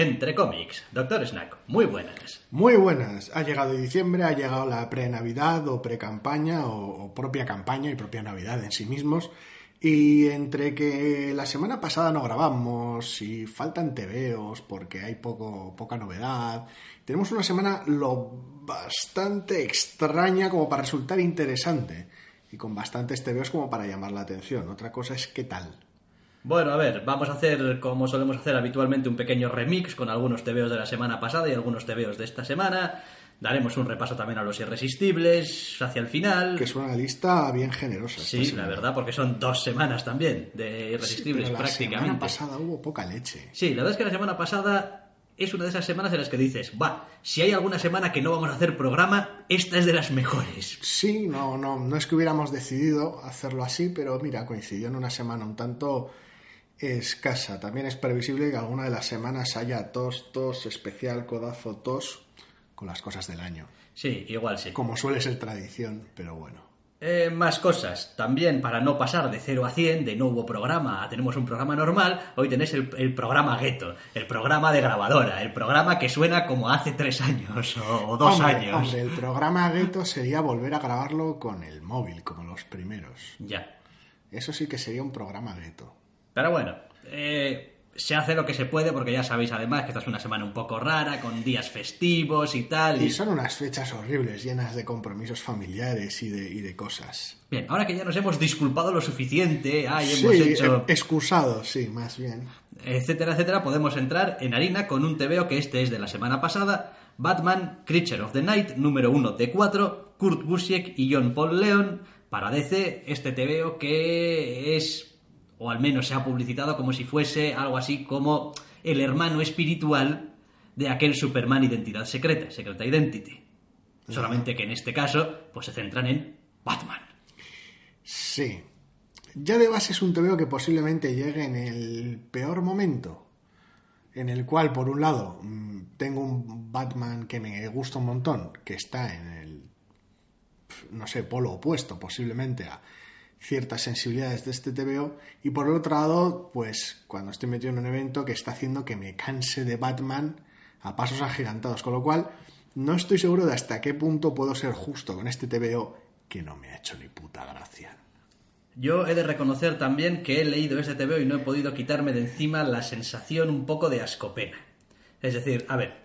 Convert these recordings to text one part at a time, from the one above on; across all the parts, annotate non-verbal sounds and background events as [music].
Entre cómics. Doctor Snack, muy buenas. Muy buenas. Ha llegado diciembre, ha llegado la pre-Navidad o pre-campaña o, propia campaña y propia Navidad en sí mismos. Y entre que la semana pasada no grabamos y faltan tebeos porque hay poco, poca novedad, tenemos una semana lo bastante extraña como para resultar interesante y con bastantes tebeos como para llamar la atención. Otra cosa es qué tal. Bueno, a ver, vamos a hacer, como solemos hacer habitualmente, un pequeño remix con algunos tebeos de la semana pasada y algunos tebeos de esta semana. Daremos un repaso también a los irresistibles hacia el final. Que es una lista bien generosa. Sí, la verdad, porque son dos semanas también de irresistibles Sí, pero La prácticamente. semana pasada hubo poca leche. Sí, la verdad es que la semana pasada es una de esas semanas en las que dices, va, si hay alguna semana que no vamos a hacer programa, esta es de las mejores. Sí, no, no, no es que hubiéramos decidido hacerlo así, pero mira, coincidió en una semana un tanto escasa. También es previsible que alguna de las semanas haya tos, tos, especial, codazo, tos, con las cosas del año. Sí, igual sí. Como suele ser tradición, pero bueno. Eh, más cosas. También para no pasar de 0 a 100, de no hubo programa tenemos un programa normal, hoy tenéis el, el programa gueto, el programa de grabadora, el programa que suena como hace tres años o, o dos Hombre, años. hombre, el programa Gueto sería volver a grabarlo con el móvil, como los primeros. Ya. Eso sí que sería un programa Gueto. Pero bueno, eh, se hace lo que se puede porque ya sabéis además que esta es una semana un poco rara, con días festivos y tal. Y Y... son unas fechas horribles, llenas de compromisos familiares y de, y de cosas. Bien, ahora que ya nos hemos disculpado lo suficiente, ay, Sí, hemos hecho... e- excusados, sí, más bien. etcétera, etcétera, podemos entrar en harina con un TVO que este es de la semana pasada, Batman, Creature of the Night, número 1 de 4, Kurt Busiek y John Paul Leon, para DC, este TVO que es, o al menos se ha publicitado como si fuese algo así como el hermano espiritual de aquel Superman Identidad Secreta, Secreta Identity. Solamente que en este caso, pues se centran en Batman. Sí. Ya de base es un TVO que posiblemente llegue en el peor momento. En el cual, por un lado, mm, tengo un Batman que me gusta un montón, que está en el, no sé, polo opuesto posiblemente a ciertas sensibilidades de este TVO. Y por el otro lado, pues cuando estoy metido en un evento que está haciendo que me canse de Batman a pasos agigantados. Con lo cual, no estoy seguro de hasta qué punto puedo ser justo con este TVO que no me ha hecho ni puta gracia. Yo he de reconocer también que he leído este TVO y no he podido quitarme de encima la sensación un poco de ascopena. Es decir, a ver,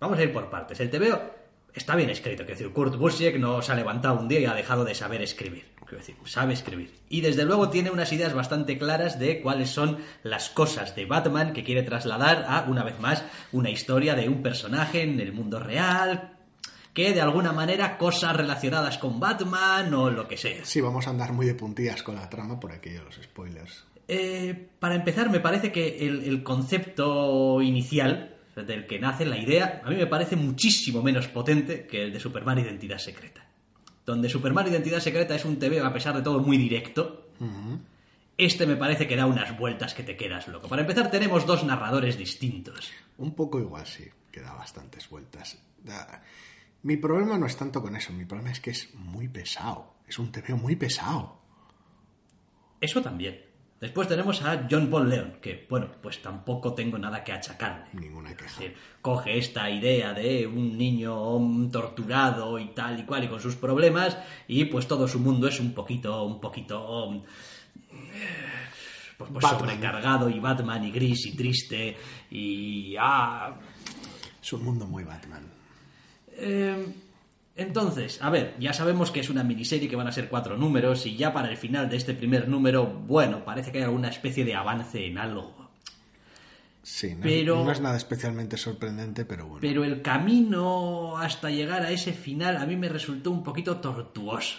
vamos a ir por partes. El TVO está bien escrito, quiero decir, Kurt Busiek no se ha levantado un día y ha dejado de saber escribir. Quiero decir, sabe escribir. Y desde luego tiene unas ideas bastante claras de cuáles son las cosas de Batman que quiere trasladar a, una vez más, una historia de un personaje en el mundo real, que de alguna manera cosas relacionadas con Batman o lo que sea. Sí, vamos a andar muy de puntillas con la trama por aquello de los spoilers. Eh, para empezar, me parece que el, el concepto inicial del que nace la idea, a mí me parece muchísimo menos potente que el de Superman Identidad Secreta. Donde Superman Identidad Secreta es un TV, a pesar de todo, muy directo. Este me parece que da unas vueltas que te quedas loco. Para empezar, tenemos dos narradores distintos. Un poco igual, sí, que da bastantes vueltas. Da- Mi problema no es tanto con eso, mi problema es que es muy pesado. Es un TVO muy pesado. Eso también. Después tenemos a John Paul Leon, que, bueno, pues tampoco tengo nada que achacarle. Ninguna Es queja. decir, coge esta idea de un niño torturado y tal y cual y con sus problemas y pues todo su mundo es un poquito, un poquito... mm, Pues, pues sobrecargado y Batman y gris y triste y... Ah, Es un mundo muy Batman. eh, entonces, a ver, ya sabemos que es una miniserie que van a ser cuatro números y ya para el final de este primer número, bueno, parece que hay alguna especie de avance en algo. Sí, no, Pero- no es nada especialmente sorprendente, pero bueno. Pero el camino hasta llegar a ese final a mí me resultó un poquito tortuoso.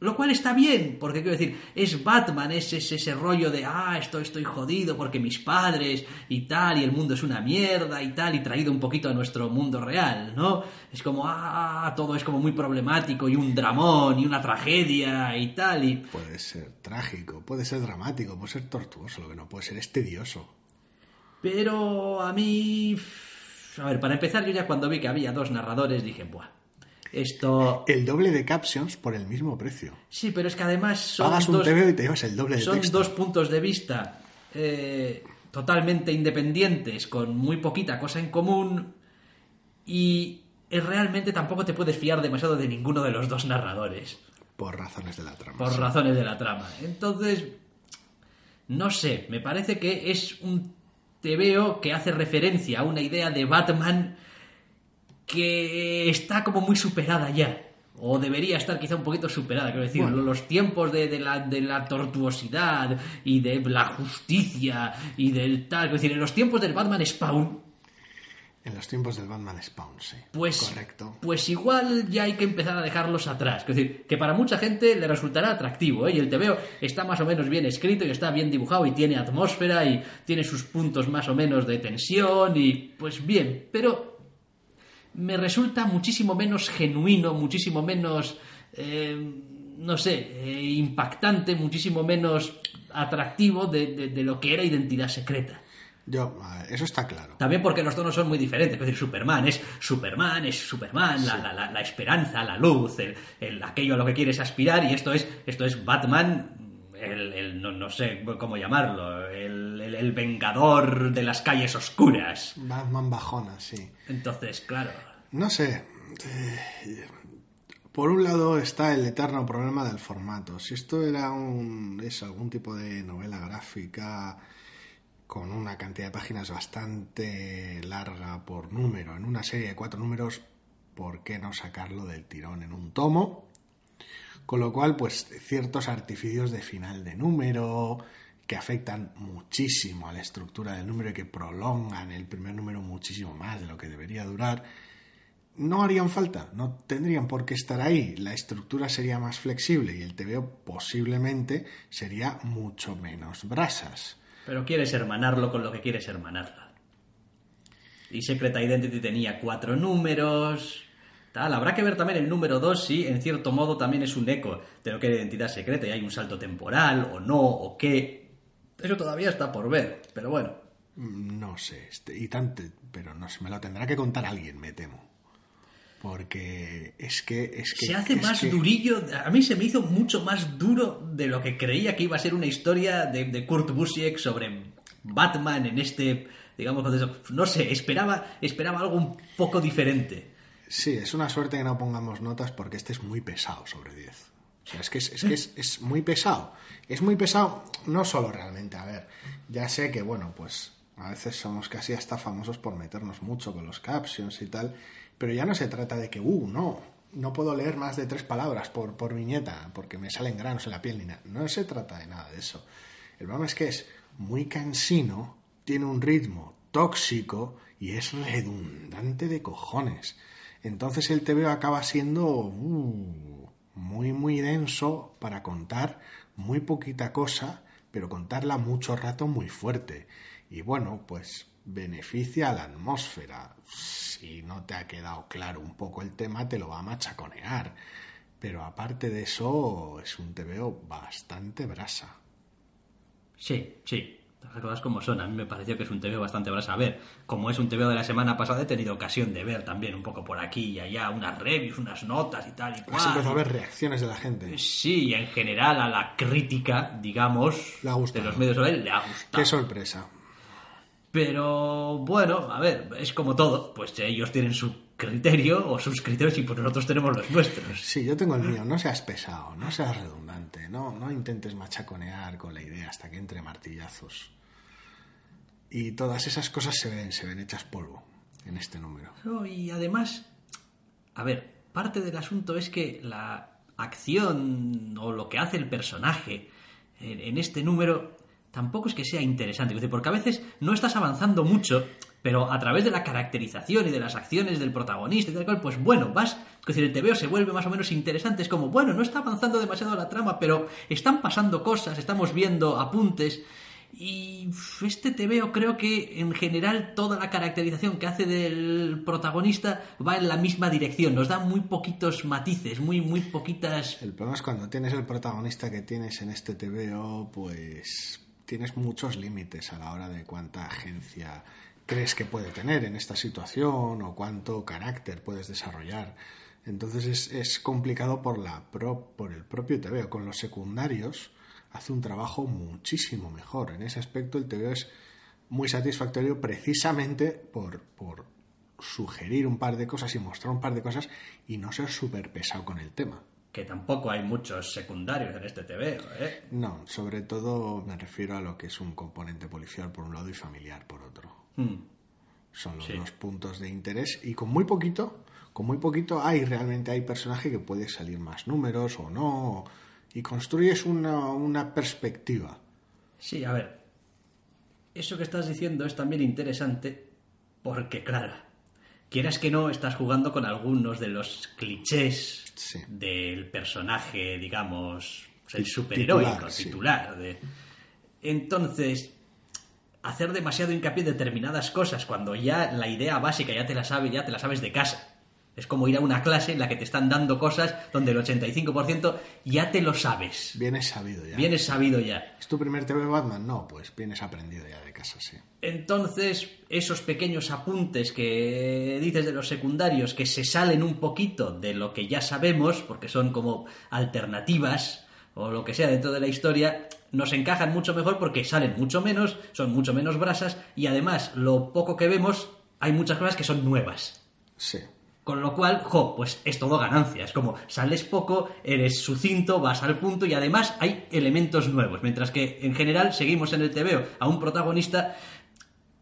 Lo cual está bien, porque quiero decir, es Batman, es, es ese rollo de, ah, estoy, estoy jodido porque mis padres y tal, y el mundo es una mierda y tal, y traído un poquito a nuestro mundo real, ¿no? Es como, ah, todo es como muy problemático y un dramón y una tragedia y tal, y... Puede ser trágico, puede ser dramático, puede ser tortuoso, lo que no puede ser es tedioso. Pero a mí... A ver, para empezar, yo ya cuando vi que había dos narradores dije, buah, esto... El doble de captions por el mismo precio. Sí, pero es que además son Pagas un dos, y te llevas el doble de son texto. dos puntos de vista eh, totalmente independientes, con muy poquita cosa en común, y eh, realmente tampoco te puedes fiar demasiado de ninguno de los dos narradores, Por razones de la trama. por sí. razones de la trama. Entonces, no sé, me parece que es un TVO que hace referencia a una idea de Batman que está como muy superada ya. O debería estar quizá un poquito superada, quiero decir, Bueno. los tiempos de, de la, de la tortuosidad y de la justicia y del tal, quiero decir, en los tiempos del Batman Spawn, En los tiempos del Batman Spawn, sí. pues, Correcto. pues igual ya hay que empezar a dejarlos atrás. Es decir, que para mucha gente le resultará atractivo, ¿eh? Y el TVO está más o menos bien escrito y está bien dibujado y tiene atmósfera y tiene sus puntos más o menos de tensión y pues bien, pero me resulta muchísimo menos genuino, muchísimo menos, eh, no sé, eh, impactante, muchísimo menos atractivo de- de- de lo que era Identidad Secreta. Yo, eso está claro. También porque los tonos son muy diferentes. Es decir, Superman es Superman, es Superman, la, la- la- la esperanza, la luz, el, el- aquello a lo que quieres aspirar. Y esto es, esto es Batman, el, el- no, no sé cómo llamarlo, el, el- el vengador de las calles oscuras. Batman bajona, sí. Entonces, claro. No sé. eh, Por un lado está el eterno problema del formato. Si esto era un, es algún tipo de novela gráfica con una cantidad de páginas bastante larga por número, en una serie de cuatro números, ¿por qué no sacarlo del tirón en un tomo? Con lo cual, pues ciertos artificios de final de número que afectan muchísimo a la estructura del número y que prolongan el primer número muchísimo más de lo que debería durar, no harían falta, no tendrían por qué estar ahí. La estructura sería más flexible y el TVO posiblemente sería mucho menos brasas. Pero quieres hermanarlo con lo que quieres hermanarlo. Y Secret Identity tenía cuatro números. Tal, habrá que ver también el número 2 si en cierto modo también es un eco de lo que era identidad secreta y hay un salto temporal o no o qué. Eso todavía está por ver, pero bueno. No sé, este, y tanto, pero no sé, me lo tendrá que contar alguien, me temo. Porque es que... Es que se hace más que- durillo, a mí se me hizo mucho más duro de lo que creía que iba a ser una historia de, de Kurt Busiek sobre Batman en este, digamos, no sé, esperaba, esperaba algo un poco diferente. Sí, es una suerte que no pongamos notas porque este es muy pesado sobre 10. O sea, es que, es, es que es, muy pesado. Es muy pesado, no solo realmente, a ver, ya sé que, bueno, pues a veces somos casi hasta famosos por meternos mucho con los captions y tal, pero ya no se trata de que, uh, no, no puedo leer más de tres palabras por, por viñeta porque me salen granos en la piel ni nada. No se trata de nada de eso. El problema es que es muy cansino, tiene un ritmo tóxico y es redundante de cojones. Entonces el TVO acaba siendo uh, muy, muy denso para contar muy poquita cosa, pero contarla mucho rato muy fuerte. Y bueno, pues beneficia a la atmósfera. Si no te ha quedado claro un poco el tema, te lo va a machaconear. Pero aparte de eso, es un TVO bastante brasa. Sí, sí. Las cosas como son, a mí me pareció que es un TVO bastante brasa. A ver, como es un TVO de la semana pasada, he tenido ocasión de ver también un poco por aquí y allá unas reviews, unas notas y tal y cual. Has empezado a ver reacciones de la gente. Sí, y en general a la crítica, digamos, Le ha gustado. de los medios online le ha gustado. Qué sorpresa. Pero bueno, a ver, es como todo, pues ellos tienen su criterio o sus criterios y pues nosotros tenemos los nuestros. Sí, yo tengo el mío. No seas pesado, no seas redundante, no, no intentes machaconear con la idea hasta que entre martillazos. Y todas esas cosas se ven, se ven hechas polvo en este número. No, y además, a ver, parte del asunto es que la acción o lo que hace el personaje en, en este número tampoco es que sea interesante, porque a veces no estás avanzando mucho pero a través de la caracterización y de las acciones del protagonista y tal cual, pues bueno, vas, es decir, el TVO se vuelve más o menos interesante, es como, bueno, no está avanzando demasiado la trama, pero están pasando cosas, estamos viendo apuntes, y este TVO creo que en general toda la caracterización que hace del protagonista va en la misma dirección, nos da muy poquitos matices, muy, muy poquitas... El problema es cuando tienes el protagonista que tienes en este TVO, pues tienes muchos límites a la hora de cuánta agencia crees que puede tener en esta situación o cuánto carácter puedes desarrollar. Entonces es, es complicado por, la por el propio TVO. Con los secundarios hace un trabajo muchísimo mejor. En ese aspecto el TVO es muy satisfactorio precisamente por, por sugerir un par de cosas y mostrar un par de cosas y no ser súper pesado con el tema. Que tampoco hay muchos secundarios en este TVO, ¿eh? No, sobre todo me refiero a lo que es un componente policial por un lado y familiar por otro. Mm. Son los dos puntos de interés y con muy poquito, con muy poquito hay realmente hay personaje que puede salir más números o no y construyes una, una perspectiva. Sí, a ver, eso que estás diciendo es también interesante porque, claro, quieras que no, estás jugando con algunos de los clichés Sí. del personaje, digamos, el superheroico, titular, sí. titular. de- Entonces, hacer demasiado hincapié en determinadas cosas cuando ya la idea básica ya te la sabes, ya te la sabes de casa. Es como ir a una clase en la que te están dando cosas donde el 85% ya te lo sabes. Vienes sabido ya. Vienes sabido ya. ¿Es tu primer TV de Batman? No, pues vienes aprendido ya de casa, sí. Entonces, esos pequeños apuntes que dices de los secundarios que se salen un poquito de lo que ya sabemos, porque son como alternativas o lo que sea dentro de la historia, nos encajan mucho mejor porque salen mucho menos, son mucho menos brasas y además lo poco que vemos hay muchas cosas que son nuevas. Sí. Con lo cual, jo, pues es todo ganancia. Es como sales poco, eres sucinto, vas al punto y además hay elementos nuevos. Mientras que en general seguimos en el TVO a un protagonista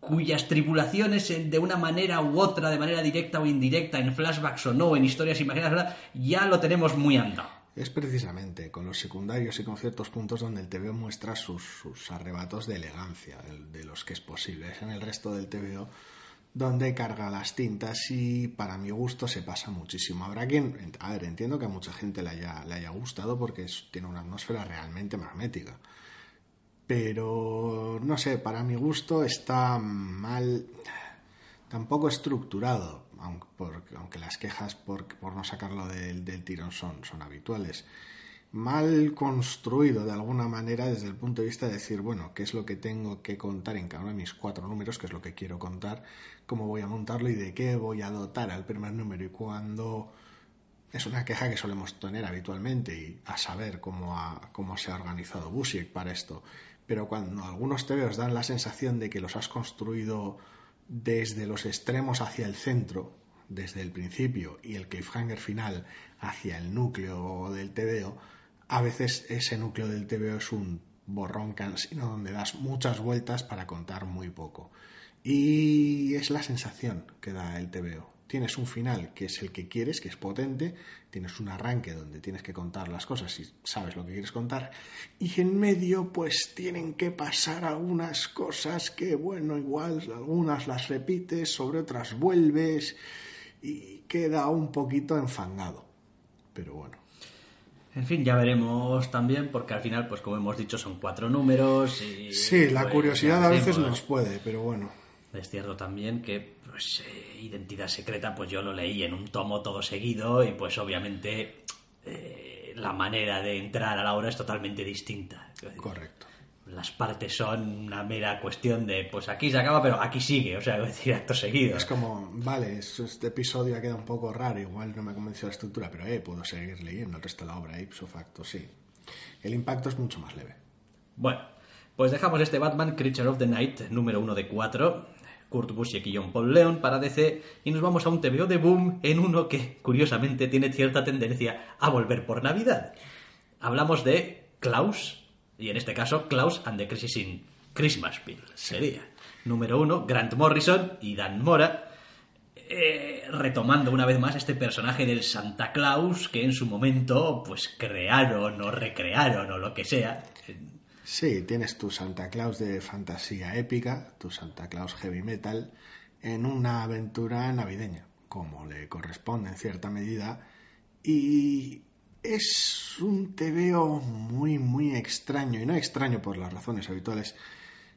cuyas tripulaciones en- de una manera u otra, de manera directa o indirecta, en flashbacks o no, en historias imaginadas, ya lo tenemos muy andado. Es precisamente con los secundarios y con ciertos puntos donde el TVO muestra sus, sus arrebatos de elegancia, el- de los que es posible. Es en el resto del TVO donde carga las tintas y para mi gusto se pasa muchísimo. Habrá quien, a ver, entiendo que a mucha gente le haya, le haya gustado porque tiene una atmósfera realmente magnética. Pero, no sé, para mi gusto está mal, tampoco estructurado, por- aunque las quejas por, por no sacarlo del, del tirón son, son habituales. Mal construido de alguna manera desde el punto de vista de decir, bueno, qué es lo que tengo que contar en cada uno de mis cuatro números, qué es lo que quiero contar, cómo voy a montarlo y de qué voy a dotar al primer número y cuándo es una queja que solemos tener habitualmente y a saber cómo, ha- cómo se ha organizado Busiek para esto. Pero cuando algunos TVOs dan la sensación de que los has construido desde los extremos hacia el centro, desde el principio, y el cliffhanger final hacia el núcleo del TVO, a veces ese núcleo del TVO es un borrón cansino donde das muchas vueltas para contar muy poco. Y es la sensación que da el TVO. Tienes un final que es el que quieres, que es potente, tienes un arranque donde tienes que contar las cosas y sabes lo que quieres contar, y en medio pues tienen que pasar algunas cosas que, bueno, igual algunas las repites, sobre otras vuelves y queda un poquito enfangado. Pero bueno. En fin, ya veremos también, porque al final, pues como hemos dicho, son cuatro números. Y, Sí, la pues, curiosidad a veces nos puede, pero bueno. Es cierto también que pues, eh, Identidad Secreta, pues yo lo leí en un tomo todo seguido y pues obviamente eh, la manera de entrar a la obra es totalmente distinta. Correcto. Las partes son una mera cuestión de, pues aquí se acaba, pero aquí sigue, o sea, es decir, acto seguido. Es como, vale, es- este episodio ha quedado un poco raro, igual no me ha convencido la estructura, pero eh, puedo seguir leyendo el resto de la obra, ipso facto, sí. El impacto es mucho más leve. Bueno, pues dejamos este Batman Creature of the Night número uno de cuatro, Kurt Busiek y John Paul Leon para DC, y nos vamos a un TVO de Boom en uno que, curiosamente, tiene cierta tendencia a volver por Navidad. Hablamos de Klaus, y en este caso Klaus and the Crisis in Christmasville sería. Número uno, Grant Morrison y Dan Mora, eh, retomando una vez más este personaje del Santa Claus que en su momento pues crearon o recrearon o lo que sea. Sí, tienes tu Santa Claus de fantasía épica, tu Santa Claus heavy metal, en una aventura navideña, como le corresponde en cierta medida, y es un tebeo muy, muy extraño, y no extraño por las razones habituales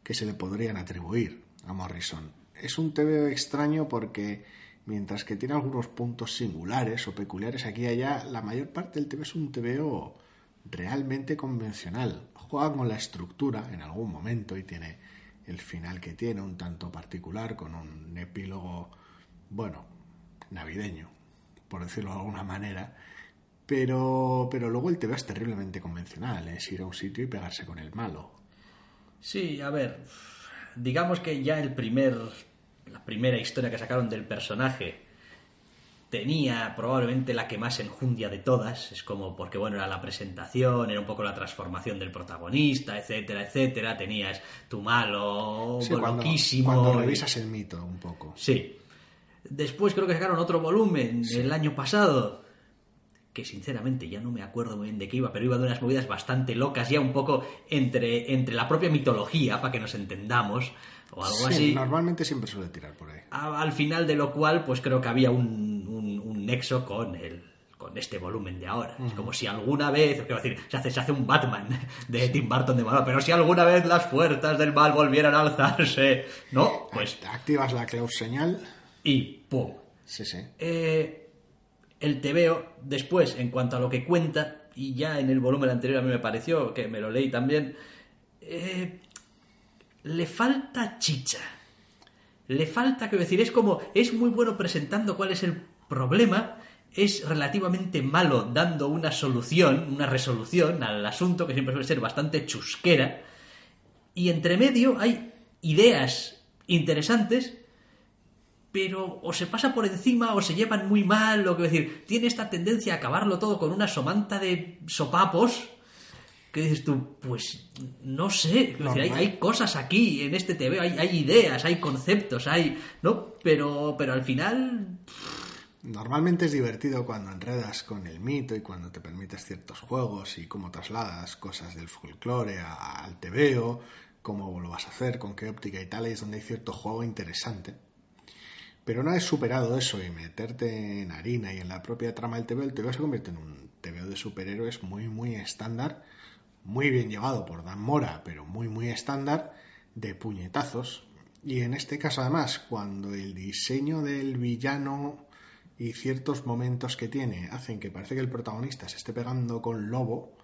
que se le podrían atribuir a Morrison. Es un tebeo extraño porque mientras que tiene algunos puntos singulares o peculiares aquí y allá, la mayor parte del tebeo es un tebeo realmente convencional. Juega con la estructura en algún momento y tiene el final que tiene, un tanto particular, con un epílogo, bueno, navideño, por decirlo de alguna manera. Pero, pero luego el TV es terriblemente convencional, es ir a un sitio y pegarse con el malo. Sí, a ver, digamos que ya el primer, la primera historia que sacaron del personaje tenía probablemente la que más enjundia de todas, es como porque bueno, era la presentación, era un poco la transformación del protagonista, etcétera, etcétera, tenías tu malo, Sí, loquísimo. cuando revisas el mito un poco. Sí. Después creo que sacaron otro volumen el año pasado, que sinceramente ya no me acuerdo muy bien de qué iba, pero iba de unas movidas bastante locas, ya un poco entre, entre la propia mitología, para que nos entendamos, o algo Sí, así. Normalmente siempre suele tirar por ahí. A- al final de lo cual, pues creo que había un, un- un nexo con el con este volumen de ahora. Es como si alguna vez, quiero decir, se hace, se hace un Batman de Tim Burton de malo, pero si alguna vez las fuerzas del mal volvieran a alzarse, ¿no? Pues, Activas la Klaus señal. y ¡pum! Sí, sí. Eh, el TVO, después, en cuanto a lo que cuenta, y ya en el volumen anterior a mí me pareció, que me lo leí también, eh, le falta chicha. Le falta, quiero decir, es como, es muy bueno presentando cuál es el problema, es relativamente malo dando una solución, una resolución al asunto, que siempre suele ser bastante chusquera, y entre medio hay ideas interesantes pero o se pasa por encima o se llevan muy mal, o que decir, tiene esta tendencia a acabarlo todo con una somanta de sopapos. Que dices tú, pues no sé, decir, hay, cosas aquí en este TV, hay, hay ideas, hay conceptos, hay. ¿No? Pero, pero al final. Normalmente es divertido cuando enredas con el mito y cuando te permites ciertos juegos y cómo trasladas cosas del folclore a- al tebeo, cómo lo vas a hacer, con qué óptica y tal, ahí es donde hay cierto juego interesante. Pero una vez superado eso y meterte en harina y en la propia trama del TVO, el TVO se convierte en un TVO de superhéroes muy, muy estándar, muy bien llevado por Dan Mora, pero muy, muy estándar, de puñetazos. Y en este caso, además, cuando el diseño del villano y ciertos momentos que tiene hacen que parece que el protagonista se esté pegando con Lobo,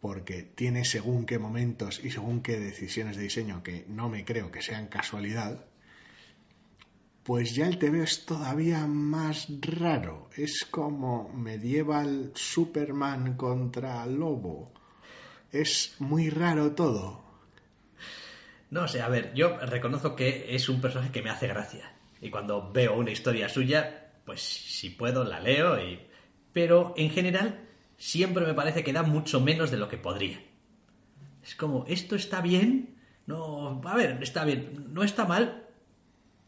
porque tiene según qué momentos y según qué decisiones de diseño que no me creo que sean casualidad, pues ya el TV es todavía más raro. Es como medieval Superman contra Lobo. Es muy raro todo. No sé, a ver, yo reconozco que es un personaje que me hace gracia. Y cuando veo una historia suya, pues si puedo la leo y... Pero en general siempre me parece que da mucho menos de lo que podría. Es como, esto está bien, no... A ver, está bien, no está mal,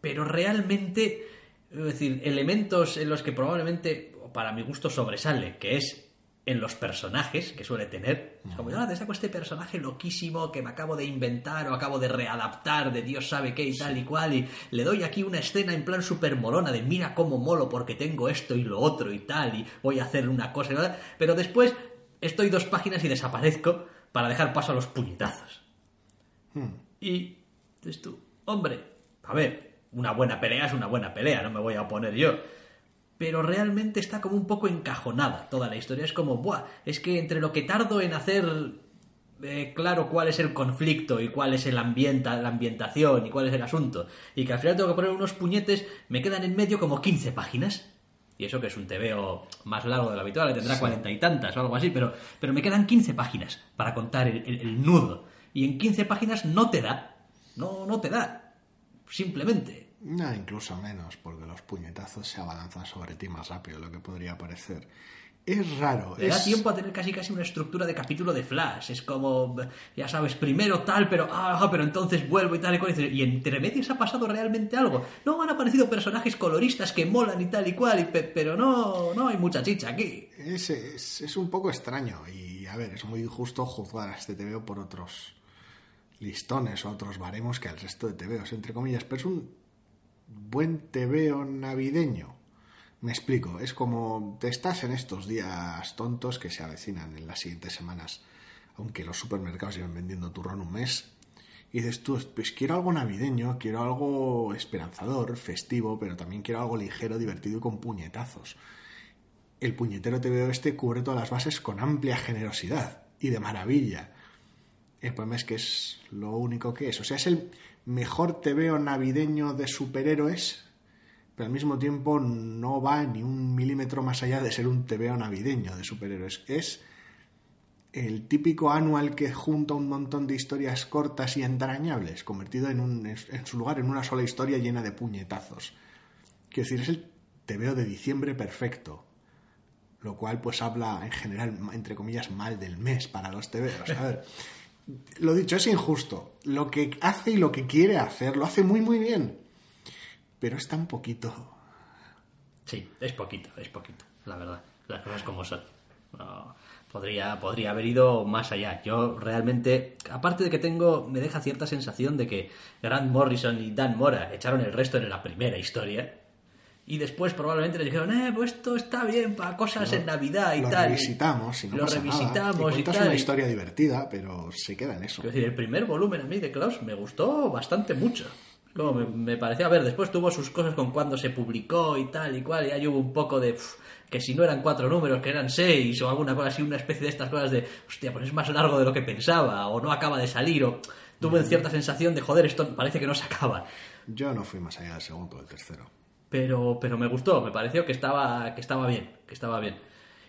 pero realmente... Es decir, elementos en los que probablemente, para mi gusto, sobresale, que es en los personajes que suele tener. Es como, ah, te saco este personaje loquísimo que me acabo de inventar o acabo de readaptar de Dios sabe qué y tal y cual, y le doy aquí una escena en plan super molona de mira cómo molo porque tengo esto y lo otro y tal, y voy a hacer una cosa y nada. Pero después estoy dos páginas y desaparezco para dejar paso a los puñetazos. Y dices tú, hombre, a ver, una buena pelea es una buena pelea, no me voy a oponer yo. Pero realmente está como un poco encajonada toda la historia. Es como, buah, es que entre lo que tardo en hacer eh, claro cuál es el conflicto y cuál es el ambienta, la ambientación y cuál es el asunto, y que al final tengo que poner unos puñetes, me quedan en medio como 15 páginas. Y eso que es un TVO más largo de lo habitual, tendrá cuarenta y tantas o algo así, pero, pero me quedan 15 páginas para contar el, el- el nudo. Y en 15 páginas no te da. No, no te da. Simplemente. No, incluso menos, porque los puñetazos se abalanzan sobre ti más rápido de lo que podría parecer. Es raro. Le da es- tiempo a tener casi casi una estructura de capítulo de Flash. Es como, ya sabes, primero tal, pero ah, pero entonces vuelvo y tal y cual. Y entre medias ha pasado realmente algo. No han aparecido personajes coloristas que molan y tal y cual, y pe- pero no, no hay mucha chicha aquí. Es, es, es un poco extraño y, a ver, es muy injusto juzgar a este TVO por otros listones o otros baremos que al resto de TVOs, entre comillas, pero es un buen tebeo navideño. Me explico, es como te estás en estos días tontos que se avecinan en las siguientes semanas, aunque los supermercados llevan vendiendo turrón un mes. Y dices tú, pues quiero algo navideño, quiero algo esperanzador, festivo, pero también quiero algo ligero, divertido y con puñetazos. El puñetero TVO este cubre todas las bases con amplia generosidad y de maravilla. El problema es que es lo único que es. O sea, es el mejor TVO navideño de superhéroes, pero al mismo tiempo no va ni un milímetro más allá de ser un TVO navideño de superhéroes. Es el típico anual que junta un montón de historias cortas y entrañables, convertido en, un, en su lugar en una sola historia llena de puñetazos. Quiero decir, es el TVO de diciembre perfecto, lo cual pues habla en general, entre comillas, mal del mes para los TVOs. A ver, [laughs] lo dicho, es injusto. Lo que hace y lo que quiere hacer lo hace muy, muy bien. Pero es tan poquito. Sí, es poquito, es poquito, la verdad. Las cosas como son. podría, podría haber ido más allá. Yo realmente, aparte de que tengo, me deja cierta sensación de que Grant Morrison y Dan Mora echaron el resto en la primera historia y después probablemente les dijeron, eh, pues esto está bien para cosas en Navidad y lo tal. Revisitamos, y no lo pasa revisitamos nada. y, y tal. una historia divertida, pero se queda en eso. Es decir, el primer volumen a mí de Klaus me gustó bastante mucho. Luego me, me pareció, a ver, después tuvo sus cosas con cuando se publicó y tal y cual, y ahí hubo un poco de pff, que si no eran cuatro números, que eran seis o alguna cosa así, una especie de estas cosas de, hostia, pues es más largo de lo que pensaba, o no acaba de salir, o tuve cierta sensación de, joder, esto parece que no se acaba. Yo no fui más allá del segundo o del tercero pero, pero me gustó, me pareció que estaba, que estaba bien, que estaba bien.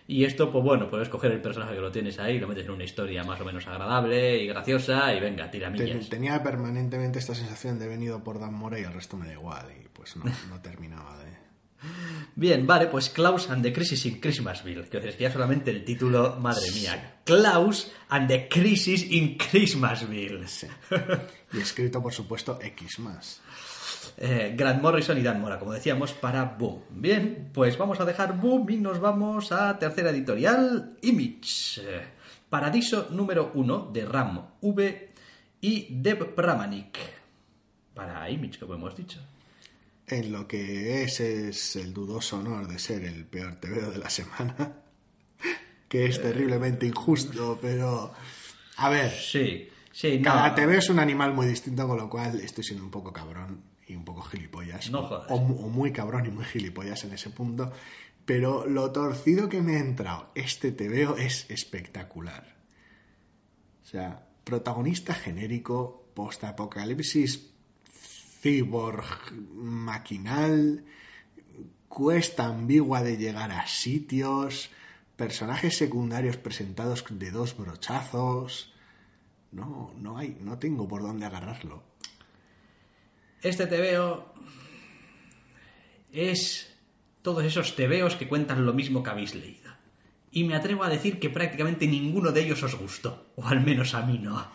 Y esto, pues bueno, puedes coger el personaje que lo tienes ahí, lo metes en una historia más o menos agradable y graciosa y venga, tira millas. Tenía permanentemente esta sensación de venido por Dan Mora y el resto me da igual y pues no, no terminaba de... [laughs] Bien, vale, pues Klaus and the Crisis in Christmasville. Que decir, que ya solamente el título, madre mía. Klaus and the Crisis in Christmasville. Sí. Y escrito, por supuesto, X más eh, Grant Morrison y Dan Mora, como decíamos, para Boom. Bien, pues vamos a dejar Boom y nos vamos a tercera editorial, Image. Eh, Paradiso número uno de Ram V y Deb Pramanik. Para Image, como hemos dicho. En lo que es, es el dudoso honor de ser el peor TVO de la semana. [laughs] que es terriblemente injusto, pero. A ver. Sí, sí, Cada TV es un animal muy distinto, con lo cual estoy siendo un poco cabrón y un poco gilipollas. No o, jodas. o, o muy cabrón y muy gilipollas en ese punto. Pero lo torcido que me ha entrado este TVO es espectacular. O sea, protagonista genérico, postapocalipsis, cyborg maquinal, cuesta ambigua de llegar a sitios, personajes secundarios presentados de dos brochazos. No, no hay, no tengo por dónde agarrarlo. Este TVO es todos esos tebeos que cuentan lo mismo que habéis leído. Y me atrevo a decir que prácticamente ninguno de ellos os gustó, o al menos a mí no.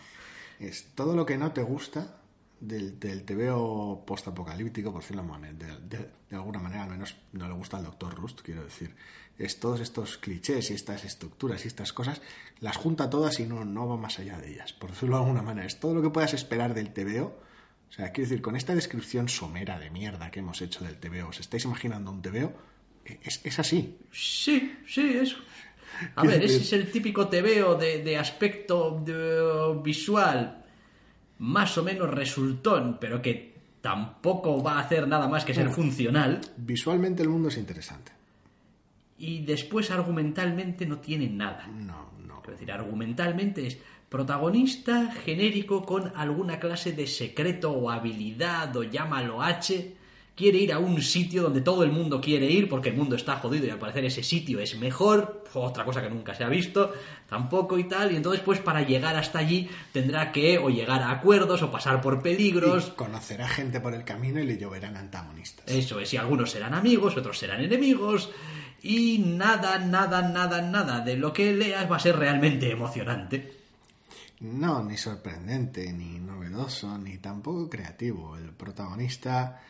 Es todo lo que no te gusta del, del TVO postapocalíptico, por decirlo de, alguna manera, al menos no le gusta al Dr. Rust, quiero decir. Es todos estos clichés y estas estructuras y estas cosas, las junta todas y no, no va más allá de ellas, por decirlo de alguna manera. Es todo lo que puedas esperar del TVO. O sea, quiero decir, con esta descripción somera de mierda que hemos hecho del TVO, ¿os estáis imaginando un TVO? Es, es así. Sí, sí, es. A ver, ese es el típico TVO de, de aspecto de, visual más o menos resultón, pero que tampoco va a hacer nada más que ser Bueno. funcional. Visualmente el mundo es interesante. Y después argumentalmente no tiene nada. No, Es decir, argumentalmente es protagonista genérico con alguna clase de secreto o habilidad o llámalo H. Quiere ir a un sitio donde todo el mundo quiere ir porque el mundo está jodido y al parecer ese sitio es mejor, otra cosa que nunca se ha visto, tampoco y tal. Y entonces, pues para llegar hasta allí tendrá que o llegar a acuerdos o pasar por peligros. Y conocerá gente por el camino y le lloverán antagonistas. Eso es, y algunos serán amigos, otros serán enemigos. Y nada, nada, nada, nada de lo que leas va a ser realmente emocionante. No, ni sorprendente, ni novedoso, ni tampoco creativo. El protagonista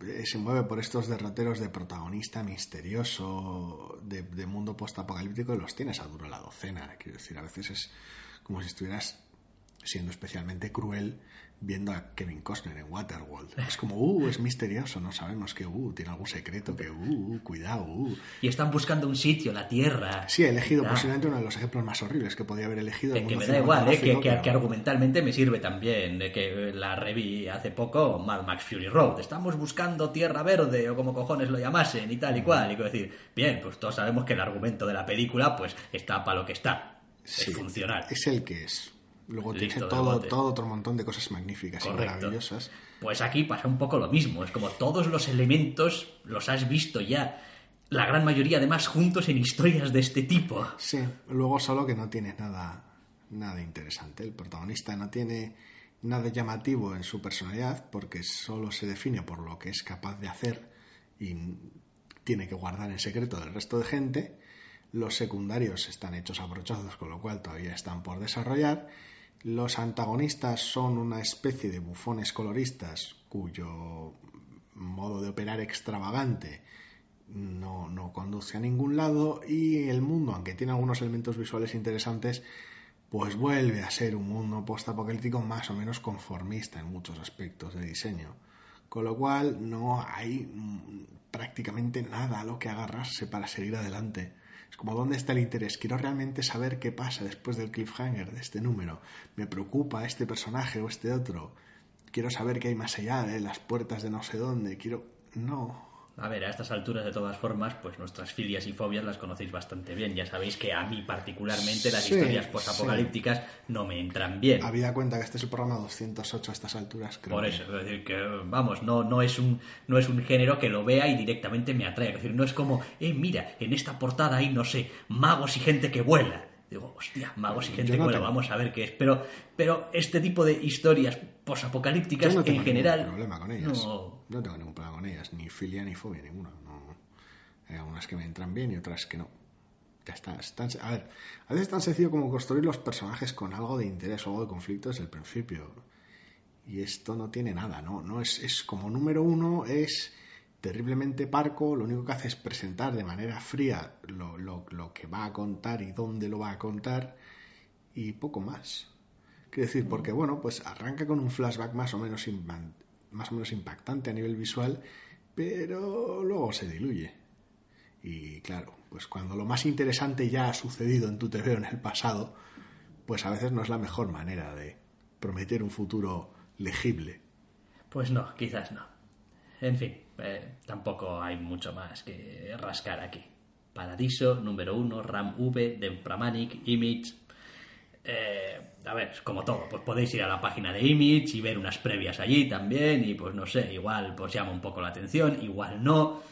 eh, se mueve por estos derroteros de protagonista misterioso de, mundo postapocalíptico y los tienes a duro la docena. Quiero decir, a veces es como si estuvieras siendo especialmente cruel viendo a Kevin Costner en Waterworld. Es como, uh, es misterioso, no sabemos que, uh, tiene algún secreto, que, uh, cuidado, uh. Y están buscando un sitio, la Tierra. Sí, he elegido posiblemente uno de los ejemplos más horribles que podía haber elegido. Que, que me da igual, eh, que, que, argumentalmente me sirve también, de que la reví hace poco Mad Max Fury Road. Estamos buscando Tierra Verde, o como cojones lo llamasen, y tal y cual. Y decir, bien, pues todos sabemos que el argumento de la película, pues, está para lo que está. es funcional. Es el que es. Luego tiene todo, todo otro montón de cosas magníficas y maravillosas. Pues aquí pasa un poco lo mismo. Es como todos los elementos los has visto ya. La gran mayoría, además, juntos en historias de este tipo. Sí, luego solo que no tiene nada, nada interesante. El protagonista no tiene nada llamativo en su personalidad porque solo se define por lo que es capaz de hacer y tiene que guardar en secreto del resto de gente. Los secundarios están hechos a brochazos, con lo cual todavía están por desarrollar los antagonistas son una especie de bufones coloristas cuyo modo de operar extravagante no, no, conduce a ningún lado y el mundo, aunque tiene algunos elementos visuales interesantes, pues vuelve a ser un mundo postapocalíptico más o menos conformista en muchos aspectos de diseño. Con lo cual no hay prácticamente nada a lo que agarrarse para seguir adelante. Como, ¿dónde está el interés? Quiero realmente saber qué pasa después del cliffhanger de este número. Me preocupa este personaje o este otro. Quiero saber qué hay más allá de las puertas de no sé dónde. Quiero... No, a ver, a estas alturas, de todas formas, pues nuestras filias y fobias las conocéis bastante bien. Ya sabéis que a mí, particularmente, las historias postapocalípticas no me entran bien. Habida cuenta que este es el programa 208 a estas alturas, creo. Por eso, es decir, que, vamos, no, no, es un, no es un género que lo vea y directamente me atrae. Es decir, no es como, eh, mira, en esta portada hay, no sé, magos y gente que vuela. Digo, hostia, magos y gente que vuela, vamos a ver qué es. Pero, pero este tipo de historias posapocalípticas no en general. problema con ellas. No... no... tengo ningún problema con ellas, ni filia ni fobia ninguna. No. Hay algunas que me entran bien y otras que no. Ya está. a ver, a veces es tan sencillo como construir los personajes con algo de interés o algo de conflicto desde el principio. Y esto no tiene nada, ¿no? no es, es como número uno, es terriblemente parco, lo único que hace es presentar de manera fría lo, lo, lo que va a contar y dónde lo va a contar y poco más. Quiero decir, porque bueno, pues arranca con un flashback más o menos, más o menos impactante a nivel visual, pero luego se diluye. Y claro, pues cuando lo más interesante ya ha sucedido en tu TV en el pasado, pues a veces no es la mejor manera de prometer un futuro legible. Pues no, quizás no. En fin, eh, tampoco hay mucho más que rascar aquí. Paradiso, número uno, RAM V, Pramanik, Image, eh, a ver, como todo, pues podéis ir a la página de Image y ver unas previas allí también y pues no sé, igual pues llama un poco la atención, igual no.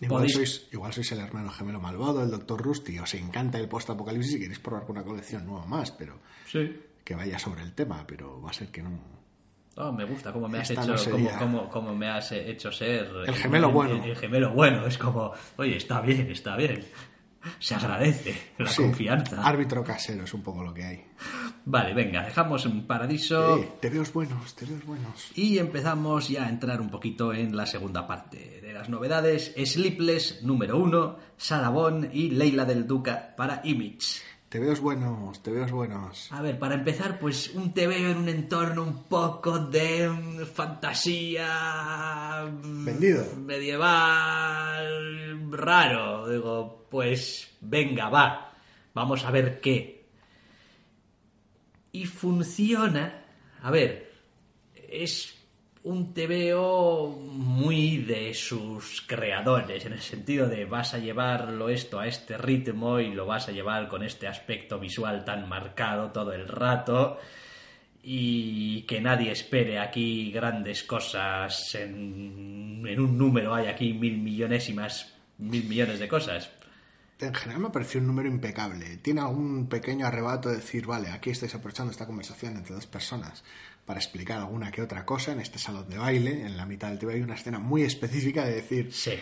Igual, sois, igual sois el hermano gemelo malvado, el Doctor Rusty, os encanta el post-apocalipsis y queréis probar con una colección nueva más, pero sí. que vaya sobre el tema, pero va a ser que no. Oh, me gusta cómo me has hecho como, me has hecho ser el gemelo bueno. el, gemelo bueno, es como, oye, está bien, está bien se agradece la confianza. Árbitro casero es un poco lo que hay. Vale, venga, dejamos en Paradiso. Sí, te veo buenos, te veo buenos. Y empezamos ya a entrar un poquito en la segunda parte de las novedades. Sleepless número uno, Salabón y Leila del Duca para Image. Te veo buenos, te veo buenos. A ver, para empezar, pues un veo en un entorno un poco de fantasía. Vendido. Medieval. raro. Digo, pues venga, va. Vamos a ver qué. Y funciona. A ver, es un TVO muy de sus creadores, en el sentido de vas a llevarlo esto a este ritmo y lo vas a llevar con este aspecto visual tan marcado todo el rato y que nadie espere aquí grandes cosas en, en un número, hay aquí mil millonésimas, mil millones de cosas. En general me pareció un número impecable. Tiene algún pequeño arrebato de decir, vale, aquí estáis aprovechando esta conversación entre dos personas para explicar alguna que otra cosa en este salón de baile. En la mitad del TV hay una escena muy específica de decir, sí.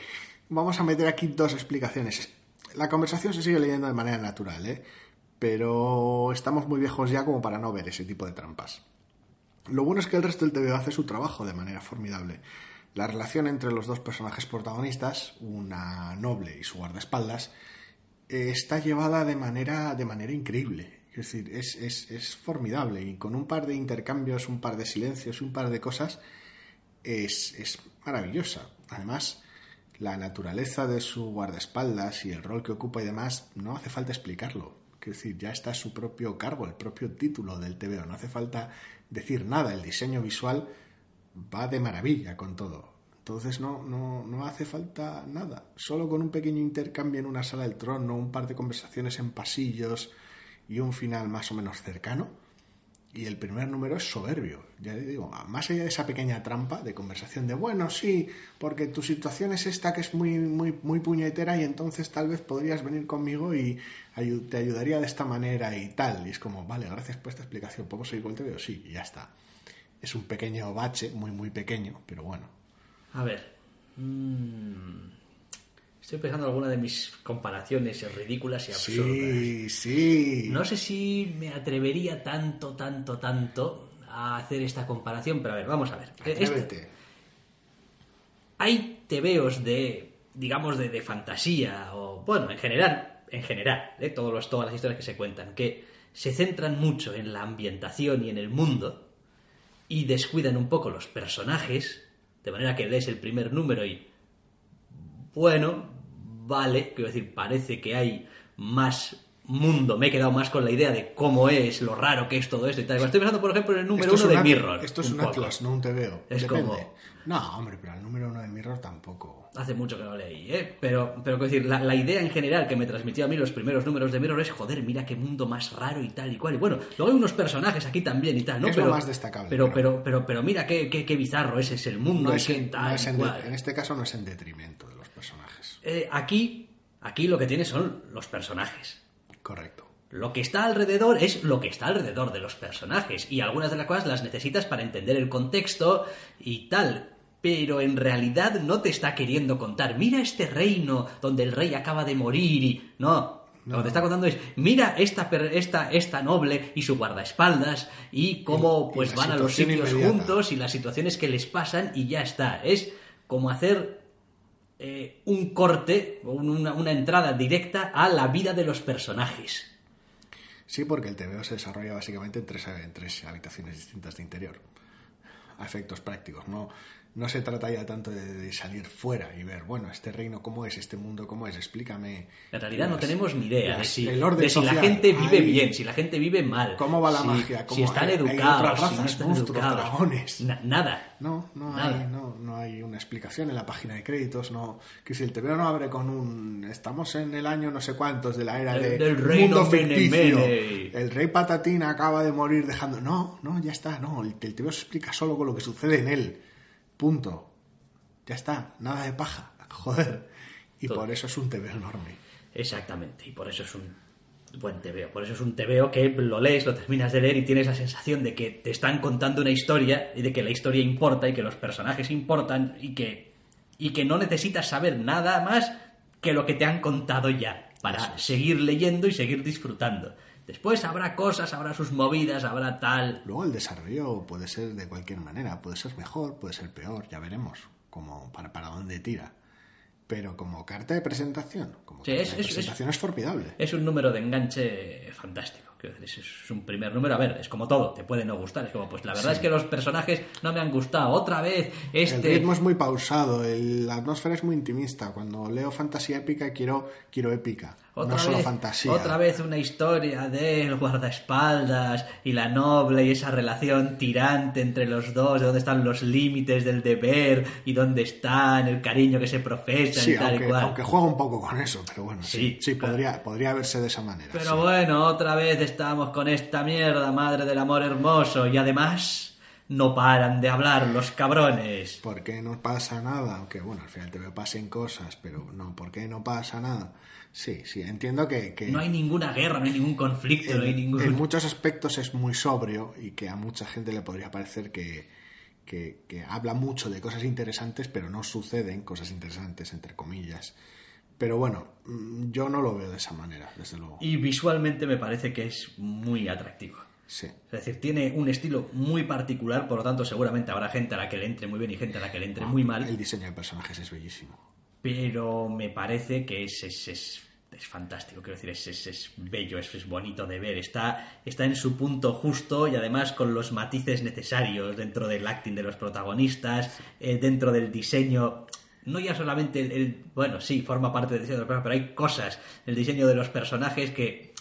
vamos a meter aquí dos explicaciones. La conversación se sigue leyendo de manera natural, ¿eh? pero estamos muy viejos ya como para no ver ese tipo de trampas. Lo bueno es que el resto del TV hace su trabajo de manera formidable. La relación entre los dos personajes protagonistas, una noble y su guardaespaldas, está llevada de manera, de manera increíble Es decir, es, es, es formidable y con un par de intercambios, un par de silencios, un par de cosas, es, es maravillosa. Además, la naturaleza de su guardaespaldas y el rol que ocupa y demás, no hace falta explicarlo. Es decir, ya está su propio cargo, el propio título del TVO. No hace falta decir nada. El diseño visual va de maravilla con todo. Entonces no, no, no hace falta nada. Solo con un pequeño intercambio en una sala del trono, un par de conversaciones en pasillos y un final más o menos cercano. Y el primer número es soberbio. Ya digo, más allá de esa pequeña trampa de conversación de bueno, sí, porque tu situación es esta que es muy, muy, muy puñetera y entonces tal vez podrías venir conmigo y te ayudaría de esta manera y tal. Y es como, vale, gracias por esta explicación. ¿Podemos seguir con el TVO? Sí, y ya está. Es un pequeño bache, muy, muy pequeño, pero bueno. A ver. mm, estoy pensando en alguna de mis comparaciones ridículas y absurdas. Sí, sí. No sé si me atrevería tanto, tanto, tanto a hacer esta comparación, pero a ver, vamos a ver. Este- hay tebeos de, digamos, de, de fantasía, o bueno, en general, en general, ¿eh? Todos los, todas las historias que se cuentan, que se centran mucho en la ambientación y en el mundo, y descuidan un poco los personajes, de manera que lees el primer número y, bueno, vale, quiero decir, parece que hay más mundo, me he quedado más con la idea de cómo es, lo raro que es todo esto y tal. Estoy pensando, por ejemplo, en el número Esto uno de Mirror. Esto es un. Atlas, no un TVO. Es Depende. como- No, hombre, pero el número uno de Mirror tampoco. Hace mucho que no leí, ¿eh? Pero, pero decir, la, la idea en general que me transmitió a mí los primeros números de Mirror es, joder, mira qué mundo más raro y tal y cual. Y bueno, luego hay unos personajes aquí también y tal, ¿no? Es lo pero, más destacable, Pero, pero- pero, pero, pero mira qué, qué, qué bizarro ese es el mundo No y es, qué tal no es en, cual. en este caso no es en detrimento de los personajes. Eh, aquí, aquí lo que tiene son los personajes. Correcto. Lo que está alrededor es lo que está alrededor de los personajes y algunas de las cosas las necesitas para entender el contexto y tal. Pero en realidad no te está queriendo contar, mira este reino donde el rey acaba de morir y... No, lo que te está contando es, mira esta, esta, esta noble y su guardaespaldas y cómo Y- pues van a los sitios inmediata. juntos y las situaciones que les pasan y ya está. Es como hacer eh, un corte o un- una, una entrada directa a la vida de los personajes. Sí, porque el TVO se desarrolla básicamente en tres, en tres habitaciones distintas de interior. A efectos prácticos. No, no se trata ya tanto de, salir fuera y ver, bueno, este reino cómo es, este mundo cómo es, explícame. En realidad no tenemos ni idea de si, el orden de si la gente vive Hay- bien, si la gente vive mal. ¿Cómo va la si- magia? ¿Cómo si están hay- hay educados, otras si no razas, están monstruos, educados. dragones? Na- nada. No, no Nada. hay, no, no hay una explicación en la página de créditos, no. Que si el TVO no abre con un estamos en el año no sé cuántos de la era Del- de del reino mundo ficticio. El rey Patatín acaba de morir dejando. No, no, ya está, no. El, el TVO se explica solo con lo que sucede en él. Punto. Ya está, nada de paja. Joder. Y Todo. por eso es un TVO enorme. Exactamente, y por eso es un buen tebeo. Por eso es un tebeo que lo lees, lo terminas de leer y tienes la sensación de que te están contando una historia y de que la historia importa y que los personajes importan y que, y que no necesitas saber nada más que lo que te han contado ya para seguir leyendo y seguir disfrutando. Después habrá cosas, habrá sus movidas, habrá tal. Luego el desarrollo puede ser de cualquier manera, puede ser mejor, puede ser peor, ya veremos como para, para dónde tira. Pero como carta de presentación, como Sí, carta es- de es- es- presentación es formidable. Es un número de enganche fantástico. Es un primer número. A ver, es como todo, te puede no gustar. Es como, pues la verdad es que los personajes no me han gustado. Otra vez, El este. ritmo es muy pausado, el- la atmósfera es muy intimista. Cuando leo fantasía épica quiero, quiero épica, Otra no solo vez, fantasía. otra vez una historia del guardaespaldas y la noble y esa relación tirante entre los dos, de dónde están los límites del deber y dónde están el cariño que se profesa Sí, y tal aunque, y cual. aunque juega un poco con eso, pero bueno, sí, Sí, sí, claro. podría, podría verse de esa manera. Pero sí. bueno, otra vez estamos con esta mierda, madre del amor hermoso, y además no paran de hablar los cabrones. ¿Por qué no pasa nada? Aunque bueno, al final te veo pasen cosas, pero no, ¿por qué no pasa nada? Sí, sí, entiendo que, que No hay ninguna guerra, no hay ningún conflicto, no hay ningún... en muchos aspectos es muy sobrio y que a mucha gente le podría parecer que, que, que habla mucho de cosas interesantes, pero no suceden cosas interesantes, entre comillas. Pero bueno, mm, yo no lo veo de esa manera, desde luego. Y visualmente me parece que es muy atractivo. Sí. Es decir, tiene un estilo muy particular, por lo tanto seguramente habrá gente a la que le entre muy bien y gente a la que le entre muy mal. El diseño de personajes es bellísimo. Pero me parece que es, es, es es fantástico, quiero decir, es, es, bello, es, bonito de ver, está, está en su punto justo y además con los matices necesarios dentro del acting de los protagonistas, eh, dentro del diseño no ya solamente el, el- bueno, sí, forma parte del diseño de los personajes, pero hay cosas, el diseño de los personajes que,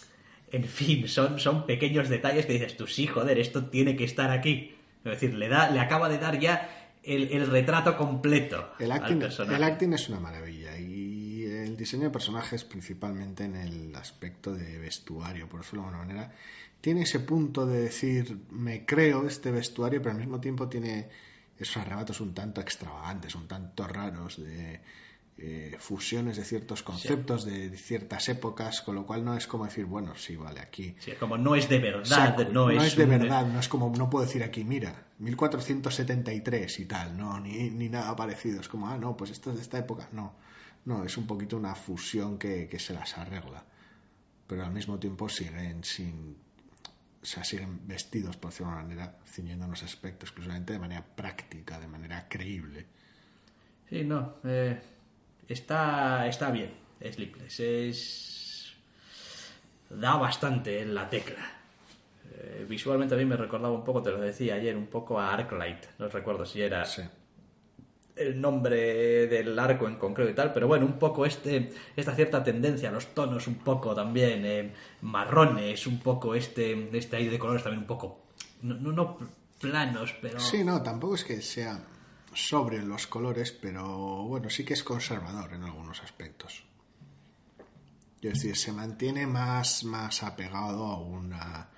en fin, son, son pequeños detalles que dices tú, sí, joder, esto tiene que estar aquí. Es decir, le da, le acaba de dar ya el, el retrato completo El al acting, personaje. el acting es una maravilla y el diseño de personajes, principalmente en el aspecto de vestuario, por decirlo de alguna manera, tiene ese punto de decir, me creo este vestuario, pero al mismo tiempo tiene esos arrebatos un tanto extravagantes, un tanto raros, de eh, fusiones de ciertos conceptos, de ciertas épocas, con lo cual no es como decir, bueno, sí, vale, aquí Sí, es como no es de verdad, Saco, no, es, de un- verdad, no es como, no puedo decir aquí, mira, 1473 y tal, no, ni, ni nada parecido. Es como, ah, no, pues esto es de esta época. No, no, es un poquito una fusión que, que se las arregla. Pero al mismo tiempo siguen sin. O sea, siguen vestidos, por decirlo de una manera, ciñendo unos aspectos exclusivamente de manera práctica, de manera creíble. Sí, no. eh, está, está bien. Sleepless. Es. Da bastante en la tecla. Eh, visualmente a mí me recordaba un poco, te lo decía ayer, un poco a Arclight. No recuerdo si era Sí. el nombre del arco en concreto y tal, pero bueno, un poco este, esta cierta tendencia, los tonos un poco también eh, marrones, un poco este, este aire de colores también un poco, no, no, no planos, pero... Sí, no, tampoco es que sea sobre los colores, pero bueno, sí que es conservador en algunos aspectos. Es decir, se mantiene más, más apegado a una, a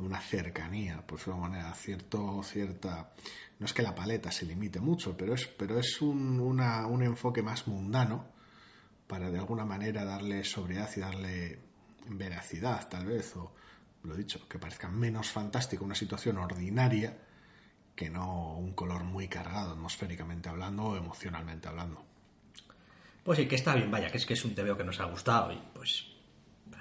una cercanía, por alguna manera, cierto, cierta... No es que la paleta se limite mucho, pero es, pero es un, una- un enfoque más mundano para de alguna manera darle sobriedad y darle veracidad, tal vez, o lo dicho, que parezca menos fantástico una situación ordinaria que no un color muy cargado atmosféricamente hablando o emocionalmente hablando. Pues sí, que está bien, vaya, que es que es un TVO que nos ha gustado y pues...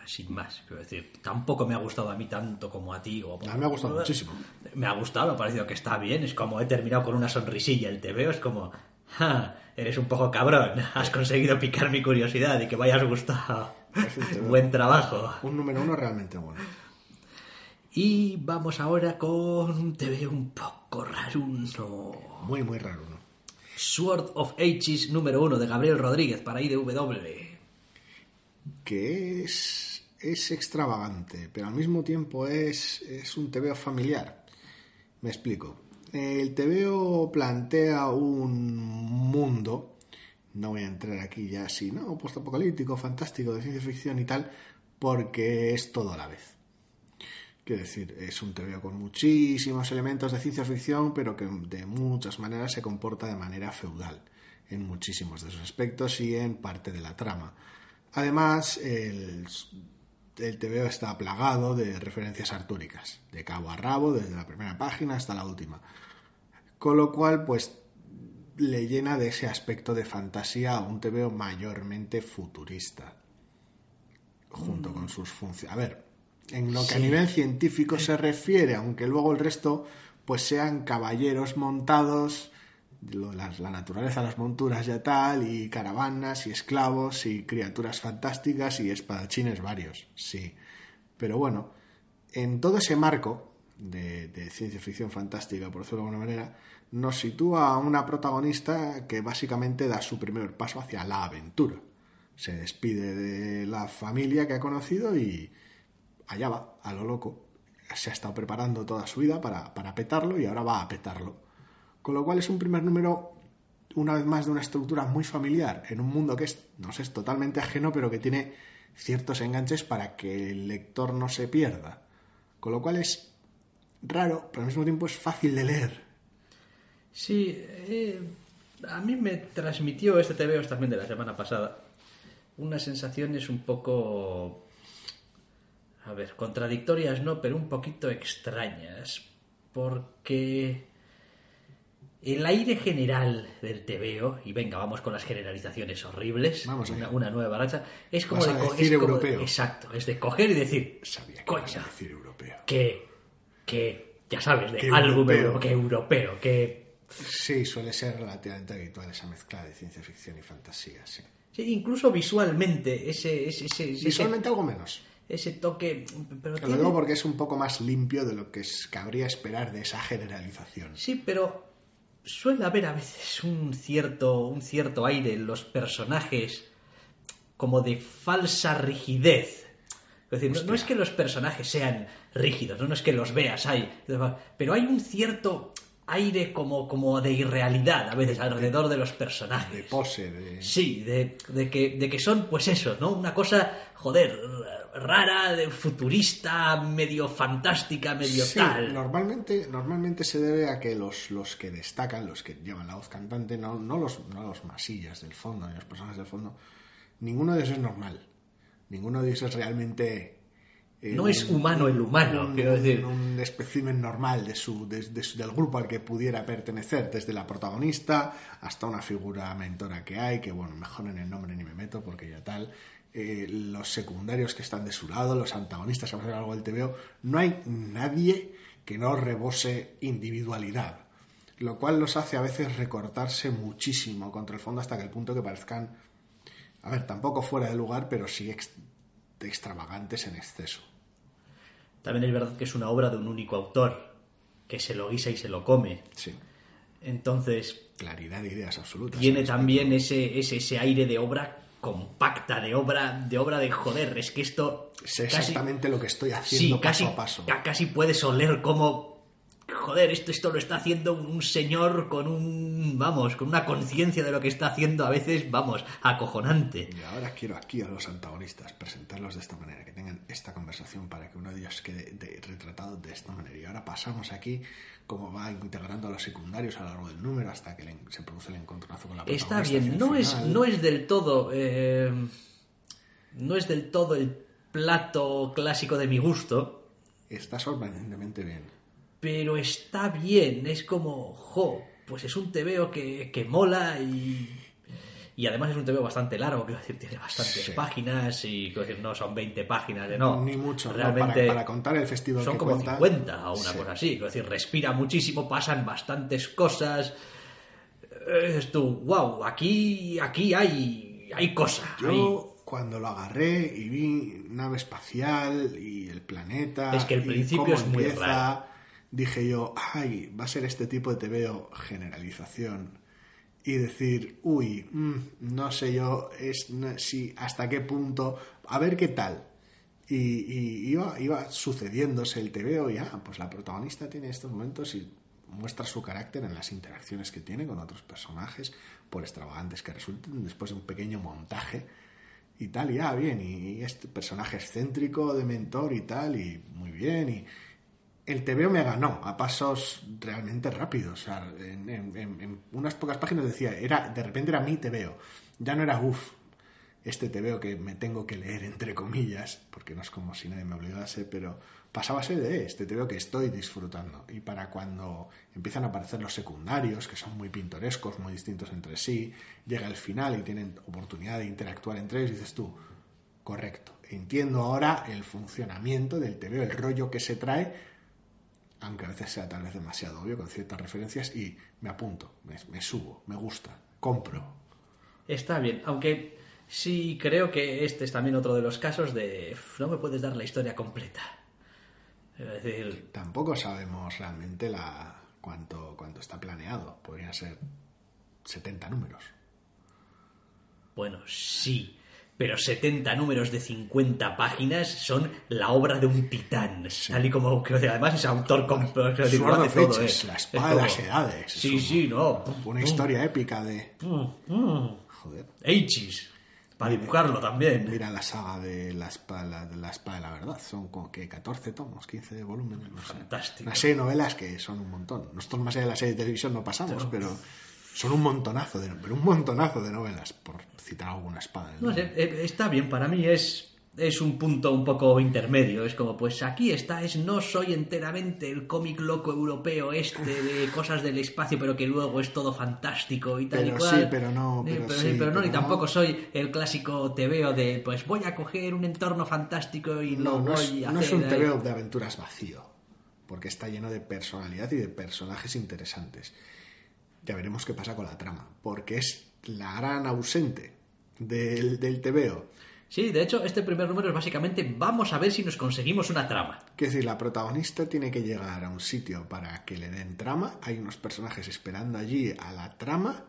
Sin más, quiero decir, tampoco me ha gustado a mí tanto como a ti. O, A mí me ha gustado muchísimo. Me ha gustado, me ha parecido que está bien. Es como he terminado con una sonrisilla el TVO. Es como, ja, eres un poco cabrón. [laughs] Has conseguido picar mi curiosidad y que me hayas gustado. [laughs] Buen trabajo. Un número uno realmente bueno. Y vamos ahora con un TV un poco raruno. Muy, muy raro, ¿no? Sword of Ages número uno de Gabriel Rodríguez para IDW. Que es, es extravagante, pero al mismo tiempo es, es un TVO familiar. Me explico. El TVO plantea un mundo, no voy a entrar aquí ya así, ¿no? Postapocalíptico, fantástico, de ciencia ficción y tal, porque es todo a la vez. Quiero decir, es un TVO con muchísimos elementos de ciencia ficción, pero que de muchas maneras se comporta de manera feudal, en muchísimos de sus aspectos y en parte de la trama. Además, el, el TVO está plagado de referencias artúricas, de cabo a rabo, desde la primera página hasta la última. Con lo cual, pues, le llena de ese aspecto de fantasía a un TVO mayormente futurista, junto con sus funciones. A ver, en lo que a nivel científico se refiere, aunque luego el resto pues sean caballeros montados, la, la naturaleza, las monturas ya tal, y caravanas y esclavos y criaturas fantásticas y espadachines varios, sí. Pero bueno, en todo ese marco de, de ciencia ficción fantástica, por decirlo de alguna manera, nos sitúa a una protagonista que básicamente da su primer paso hacia la aventura. Se despide de la familia que ha conocido y allá va, a lo loco. Se ha estado preparando toda su vida para, para petarlo y ahora va a petarlo. Con lo cual es un primer número, una vez más, de una estructura muy familiar, en un mundo que es, no sé, es totalmente ajeno, pero que tiene ciertos enganches para que el lector no se pierda. Con lo cual es raro, pero al mismo tiempo es fácil de leer. Sí, eh, a mí me transmitió este TVO también de la semana pasada unas sensaciones un poco, a ver, contradictorias no, pero un poquito extrañas, porque el aire general del TVO, y venga, vamos con las generalizaciones horribles, Vamos una, una nueva racha, es como Vas de a decir es como- europeo. exacto, es de coger y decir, Sabía que a decir europeo. que, que, ya sabes, de Que algo europeo. euro- que europeo, que Sí, suele ser relativamente habitual esa mezcla de ciencia ficción y fantasía, sí. Sí, incluso visualmente, ese, ese, ese, ese- Visualmente algo menos. Ese toque. Pero lo digo porque es un poco más limpio de lo que es- cabría esperar de esa generalización. Sí, pero suele haber a veces un cierto, un cierto aire en los personajes como de falsa rigidez. Es decir, no, no es que los personajes sean rígidos, no, No es que los veas ahí, pero hay un cierto aire como, como de irrealidad a veces alrededor de los personajes. De pose, de... Sí, de, de que, de que son, pues eso, ¿no? Una cosa, joder, rara, de futurista, medio fantástica, medio Sí, tal. Normalmente, normalmente se debe a que los, los que destacan, los que llevan la voz cantante, no, no, los, no los masillas del fondo, ni los personajes del fondo, ninguno de ellos es normal. Ninguno de ellos es realmente... No es humano el humano, un, quiero decir. un, un espécimen normal de su, de- de del grupo al que pudiera pertenecer, desde la protagonista hasta una figura mentora que hay, que bueno, mejor en el nombre ni me meto porque ya tal. eh, los secundarios que están de su lado, los antagonistas que a hacer algo del TVO, no hay nadie que no rebose individualidad, lo cual los hace a veces recortarse muchísimo contra el fondo hasta que el punto que parezcan, a ver, tampoco fuera de lugar, pero sí ex- extravagantes en exceso. También es verdad que es una obra de un único autor, que se lo guisa y se lo come. Sí, Entonces, claridad de ideas absolutas. tiene también ese, ese, ese aire de obra compacta, de obra, de obra de joder, es que esto casi- exactamente lo que estoy haciendo sí, casi, paso a paso. ca- casi puedes oler como joder, esto, esto lo está haciendo un, señor con un, vamos, con una conciencia de lo que está haciendo a veces, vamos, acojonante. Y ahora quiero aquí a los antagonistas presentarlos de esta manera, que tengan esta conversación para que uno de ellos quede de- retratado de esta manera. Y ahora pasamos aquí cómo va integrando a los secundarios a lo largo del número hasta que se produce el encontronazo con la Está protagonista bien, hacia el no es, no es del todo. eh, no es del todo el plato clásico de mi gusto, Está sorprendentemente bien. Pero está bien. Es como, jo, pues es un tebeo que, que mola y. Y además es un tebeo bastante largo, quiero decir, tiene bastantes Sí. páginas y quiero decir, no son 20 páginas de no. Ni mucho, ¿no? Realmente para, para contar el festival son que como cuenta. 50 o una Sí. cosa así. Quiero decir, respira muchísimo, pasan bastantes cosas. Es tú, wow, aquí, aquí hay, hay cosas. hay- Yo cuando lo agarré y vi nave espacial y el planeta Es que el principio es muy raro. Dije yo, ay, va a ser este tipo de TVO generalización y decir, uy, mm, no sé yo es, si hasta qué punto, a ver qué tal. Y, y iba, iba sucediéndose el TVO y, ah, pues la protagonista tiene estos momentos y muestra su carácter en las interacciones que tiene con otros personajes, por extravagantes que resulten, después de un pequeño montaje y tal, y ah, bien, y este personaje excéntrico de mentor y tal, y muy bien, y el TVO me ganó a pasos realmente rápidos, o sea, en, unas pocas páginas decía, era, de repente era mi TVO, ya no era uff, este TVO que me tengo que leer entre comillas, porque no es como si nadie me obligase, pero pasaba a ser de este TVO que estoy disfrutando. Y para cuando empiezan a aparecer los secundarios, que son muy pintorescos, muy distintos entre sí, llega el final y tienen oportunidad de interactuar entre ellos, dices tú, correcto, entiendo ahora el funcionamiento del TVO, el rollo que se trae, aunque a veces sea tal vez demasiado obvio con ciertas referencias, y me apunto, me, me subo, me gusta, compro. Está bien, aunque sí creo que este es también otro de los casos de "Uf, no me puedes dar la historia completa. Es decir, Tampoco sabemos realmente la cuánto, cuánto está planeado. Podrían ser 70 números. bueno, sí, pero 70 números de 50 páginas son la obra de un titán. Tal y como creo que además es autor todo, Ages, ¿eh? la Es espada de las edades. Sí, Es sí, no. Una historia épica de... Joder. H's. Para dibujarlo también. Mira la saga de la espada de la, espada de la verdad. Son como que 14 tomos, 15 volúmenes. No sé. Fantástico. Una serie de novelas que son un montón. Nosotros más allá de la serie de televisión no pasamos, pero son un montonazo de, pero un montonazo de novelas, por citar alguna espada. en el No sé, eh, está bien, para mí es, es un punto un poco intermedio. Es como, pues aquí está, es no soy enteramente el cómic loco europeo este de cosas del espacio, pero que luego es todo fantástico y tal Pero y cual. sí, pero no, Eh, pero pero, sí, pero no, ni tampoco soy el clásico tebeo de, pues voy a coger un entorno fantástico y No, lo no voy es, a no es hacer un ahí". TVO de aventuras vacío, porque está lleno de personalidad y de personajes interesantes. Ya veremos qué pasa con la trama, porque es la gran ausente del, del TVO. Sí, de hecho, este primer número es básicamente vamos a ver si nos conseguimos una trama. Que es decir, la protagonista tiene que llegar a un sitio para que le den trama, hay unos personajes esperando allí a la trama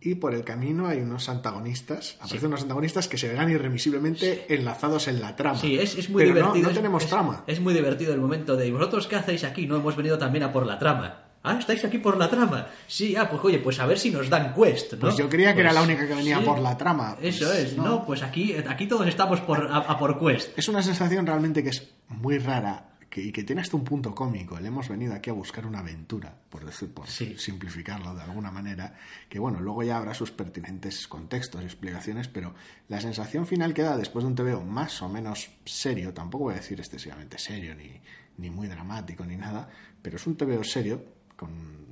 y por el camino hay unos antagonistas, aparecen unos antagonistas que se verán irremisiblemente enlazados en la trama. Sí, es, es muy Pero no- divertido. No, es- tenemos es- trama. Es muy divertido el momento de ¿y vosotros qué hacéis aquí? No hemos venido también a por la trama. Ah, estáis aquí por la trama. Sí, ah, pues oye, pues a ver si nos dan quest, ¿no? Pues yo creía que era Pues, la única que venía sí, por la trama. Pues Eso es, no. no. pues aquí, aquí todos estamos por, a, a por quest. Es una sensación realmente que es muy rara que, y que tiene hasta un punto cómico. Le hemos venido aquí a buscar una aventura, por decir, por Sí. simplificarlo de alguna manera, que bueno, luego ya habrá sus pertinentes contextos y explicaciones, pero la sensación final que da después de un TVO más o menos serio, tampoco voy a decir excesivamente serio, ni, ni muy dramático, ni nada, pero es un TVO serio,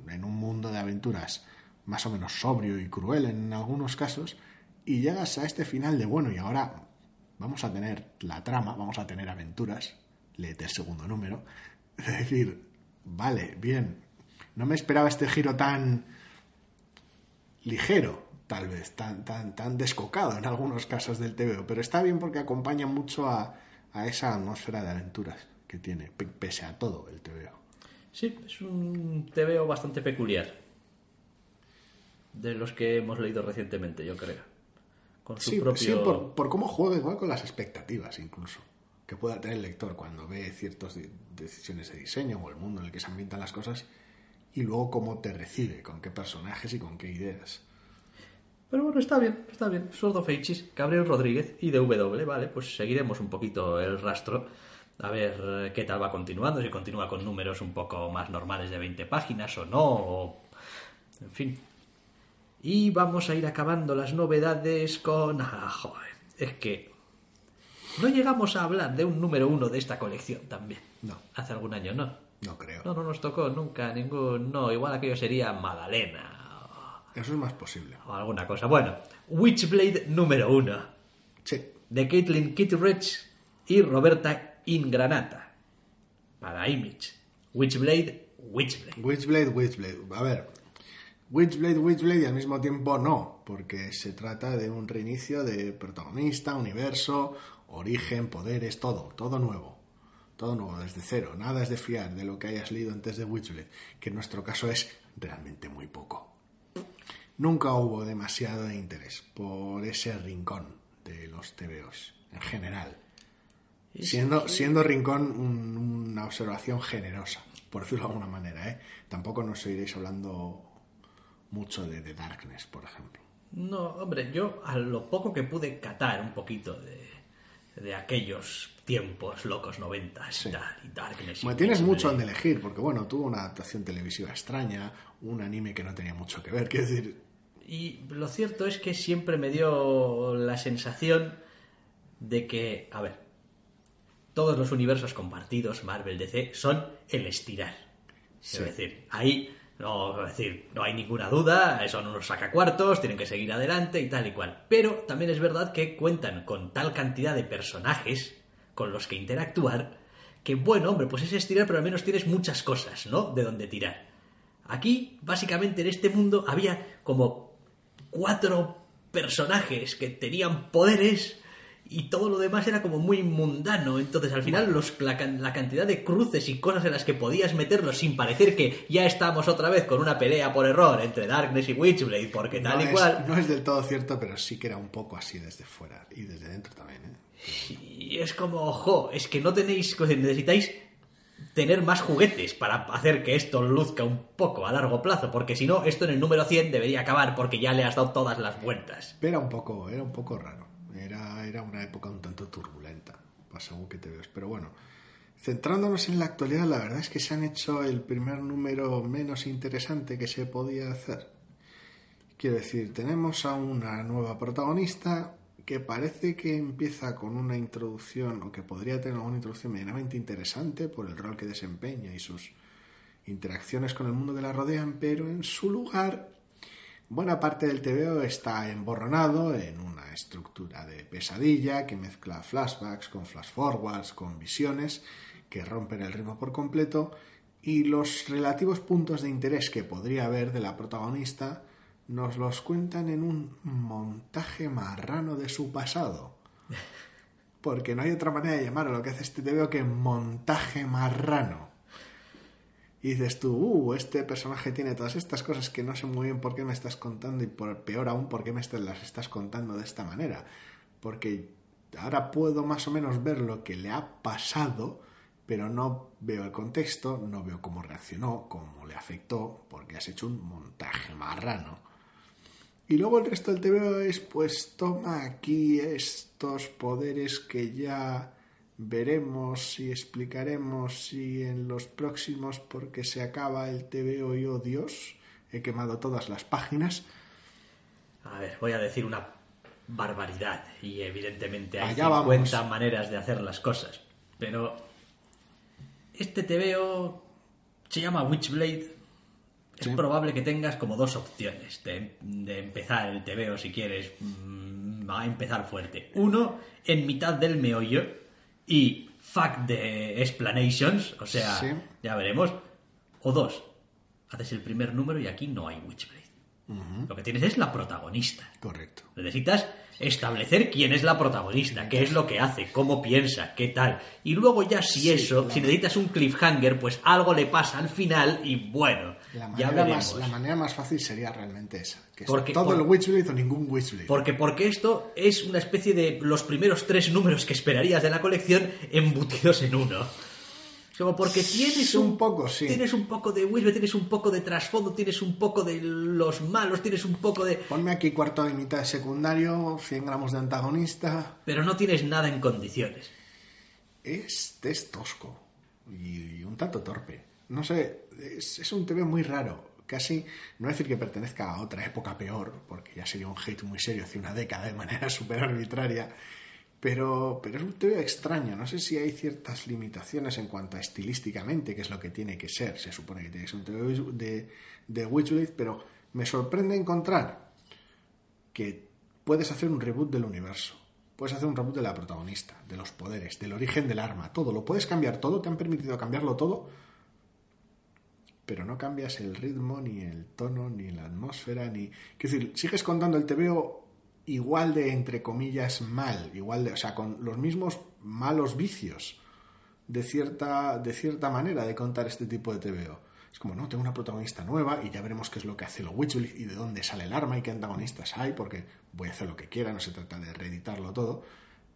en un mundo de aventuras más o menos sobrio y cruel en algunos casos, y llegas a este final de bueno, y ahora vamos a tener la trama, vamos a tener aventuras, léete el segundo número, es decir, vale, bien, no me esperaba este giro tan ligero, tal vez, tan, tan, tan descocado en algunos casos del TVO, pero está bien porque acompaña mucho a, a esa atmósfera de aventuras que tiene, pe- pese a todo el TVO. Sí, es un TVO bastante peculiar. De los que hemos leído recientemente, yo creo. Con su Sí, propio... sí, por, por cómo juega igual con las expectativas incluso que pueda tener el lector cuando ve ciertas de- decisiones de diseño o el mundo en el que se ambientan las cosas y luego cómo te recibe, con qué personajes y con qué ideas. Pero bueno, está bien, está bien. Sword of Ages, Gabriel Rodríguez y DW, vale, pues seguiremos un poquito el rastro. A ver eh, qué tal va continuando, si continúa con números un poco más normales de 20 páginas o no, o... En fin. Y vamos a ir acabando las novedades con... Ah, joder, es que... No llegamos a hablar de un número uno de esta colección también. No. Hace algún año, ¿no? No creo. No, no nos tocó nunca ningún... No, igual aquello sería Magdalena Eso es más posible. o alguna cosa. Bueno, Witchblade número uno, Sí, de Caitlin Kittredge y Roberta Ingranata, para Image. Witchblade, Witchblade. Witchblade, Witchblade. A ver, Witchblade, Witchblade y al mismo tiempo no, porque se trata de un reinicio de protagonista, universo, origen, poderes, todo, todo nuevo. Todo nuevo, desde cero. Nada es de fiar de lo que hayas leído antes de Witchblade, que en nuestro caso es realmente muy poco. Nunca hubo demasiado interés por ese rincón de los TVOs en general. Siendo, siendo Rincón un- una observación generosa, por decirlo de alguna manera, ¿eh? Tampoco nos oiréis hablando mucho de The Darkness, por ejemplo. No, hombre, yo a lo poco que pude catar un poquito de, de aquellos tiempos locos noventas Sí. y Darkness. Bueno, tienes mucho donde elegir, porque bueno, tuvo una adaptación televisiva extraña, un anime que no tenía mucho que ver, quiero decir, Y lo cierto es que siempre me dio la sensación de que, a ver, todos los universos compartidos, Marvel, DC, son el estirar. Sí. Es decir, ahí no, es decir, no hay ninguna duda, son unos sacacuartos, tienen que seguir adelante y tal y cual. Pero también es verdad que cuentan con tal cantidad de personajes con los que interactuar que, bueno, hombre, pues es estirar, pero al menos tienes muchas cosas, ¿no? De donde tirar. Aquí, básicamente, en este mundo había como cuatro personajes que tenían poderes y todo lo demás era como muy mundano. Entonces, al final, los, la, can- la cantidad de cruces y cosas en las que podías meterlos sin parecer que ya estamos otra vez con una pelea por error entre Darkness y Witchblade, porque tal no, y es, cual. no es del todo cierto, pero sí que era un poco así desde fuera y desde dentro también, ¿eh? Y es como, ojo, es que no tenéis, necesitáis tener más juguetes para hacer que esto luzca un poco a largo plazo, porque si no, esto en el número 100 debería acabar porque ya le has dado todas las vueltas. Era un poco, era un poco raro. Era, una época un tanto turbulenta, según que te ves. Pero bueno, centrándonos en la actualidad, la verdad es que se han hecho el primer número menos interesante que se podía hacer. Quiero decir, tenemos a una nueva protagonista que parece que empieza con una introducción, o que podría tener alguna introducción medianamente interesante por el rol que desempeña y sus interacciones con el mundo que la rodean, pero en su lugar Buena parte del TVO está emborronado en una estructura de pesadilla que mezcla flashbacks con flash forwards, con visiones que rompen el ritmo por completo y los relativos puntos de interés que podría haber de la protagonista nos los cuentan en un montaje marrano de su pasado. [laughs] Porque no hay otra manera de llamar a lo que hace este TVO que montaje marrano. Y dices tú, uh, este personaje tiene todas estas cosas que no sé muy bien por qué me estás contando y por, peor aún por qué me las estás contando de esta manera. Porque ahora puedo más o menos ver lo que le ha pasado, pero no veo el contexto, no veo cómo reaccionó, cómo le afectó, porque has hecho un montaje marrano. Y luego el resto del TVO es, pues toma aquí estos poderes que ya veremos y explicaremos si en los próximos, porque se acaba el TVO y oh Dios, he quemado todas las páginas. A ver, voy a decir una barbaridad y evidentemente hay Allá 50 maneras de hacer las cosas, pero este TVO se llama Witchblade. Es probable que tengas como dos opciones de, de empezar el TVO si quieres mm, va a empezar fuerte. Uno, en mitad del meollo, y fuck the explanations, o sea, ya veremos. O dos, haces el primer número y aquí no hay Witchblade. Lo que tienes es la protagonista. Correcto. Necesitas establecer quién es la protagonista, qué es lo que hace, cómo piensa, qué tal. Y luego ya si eso, si necesitas un cliffhanger, pues algo le pasa al final y bueno, la ya Más, la manera más fácil sería realmente esa. Que porque, todo el Witchblade o ningún Witchblade. Porque, porque esto es una especie de los primeros tres números que esperarías de la colección embutidos en uno. Como porque tienes un, poco, sí. Tienes un poco de Whisper, tienes un poco de trasfondo, tienes un poco de los malos, tienes un poco de. Ponme aquí cuarto de mitad de secundario, 100 gramos de antagonista. Pero no tienes nada en condiciones. Es, es tosco y, un tanto torpe. No sé, es, es un TV muy raro. Casi, no decir que pertenezca a otra época peor, porque ya sería un hate muy serio hace una década de manera [laughs] súper arbitraria pero, pero es un TV extraño. No sé si hay ciertas limitaciones en cuanto a estilísticamente, que es lo que tiene que ser. Se supone que tiene que ser un TV de, de Witchblade, pero me sorprende encontrar que puedes hacer un reboot del universo. Puedes hacer un reboot de la protagonista, de los poderes, del origen del arma, todo. Lo puedes cambiar todo, te han permitido cambiarlo todo, pero no cambias el ritmo, ni el tono, ni la atmósfera, ni... Quiero decir, sigues contando el TVO igual de, entre comillas, mal, igual de, o sea, con los mismos malos vicios de cierta, de cierta manera de contar este tipo de TVO. Es como, no, tengo una protagonista nueva y ya veremos qué es lo que hace lo Witchblade y de dónde sale el arma y qué antagonistas hay, porque voy a hacer lo que quiera, no se trata de reeditarlo todo,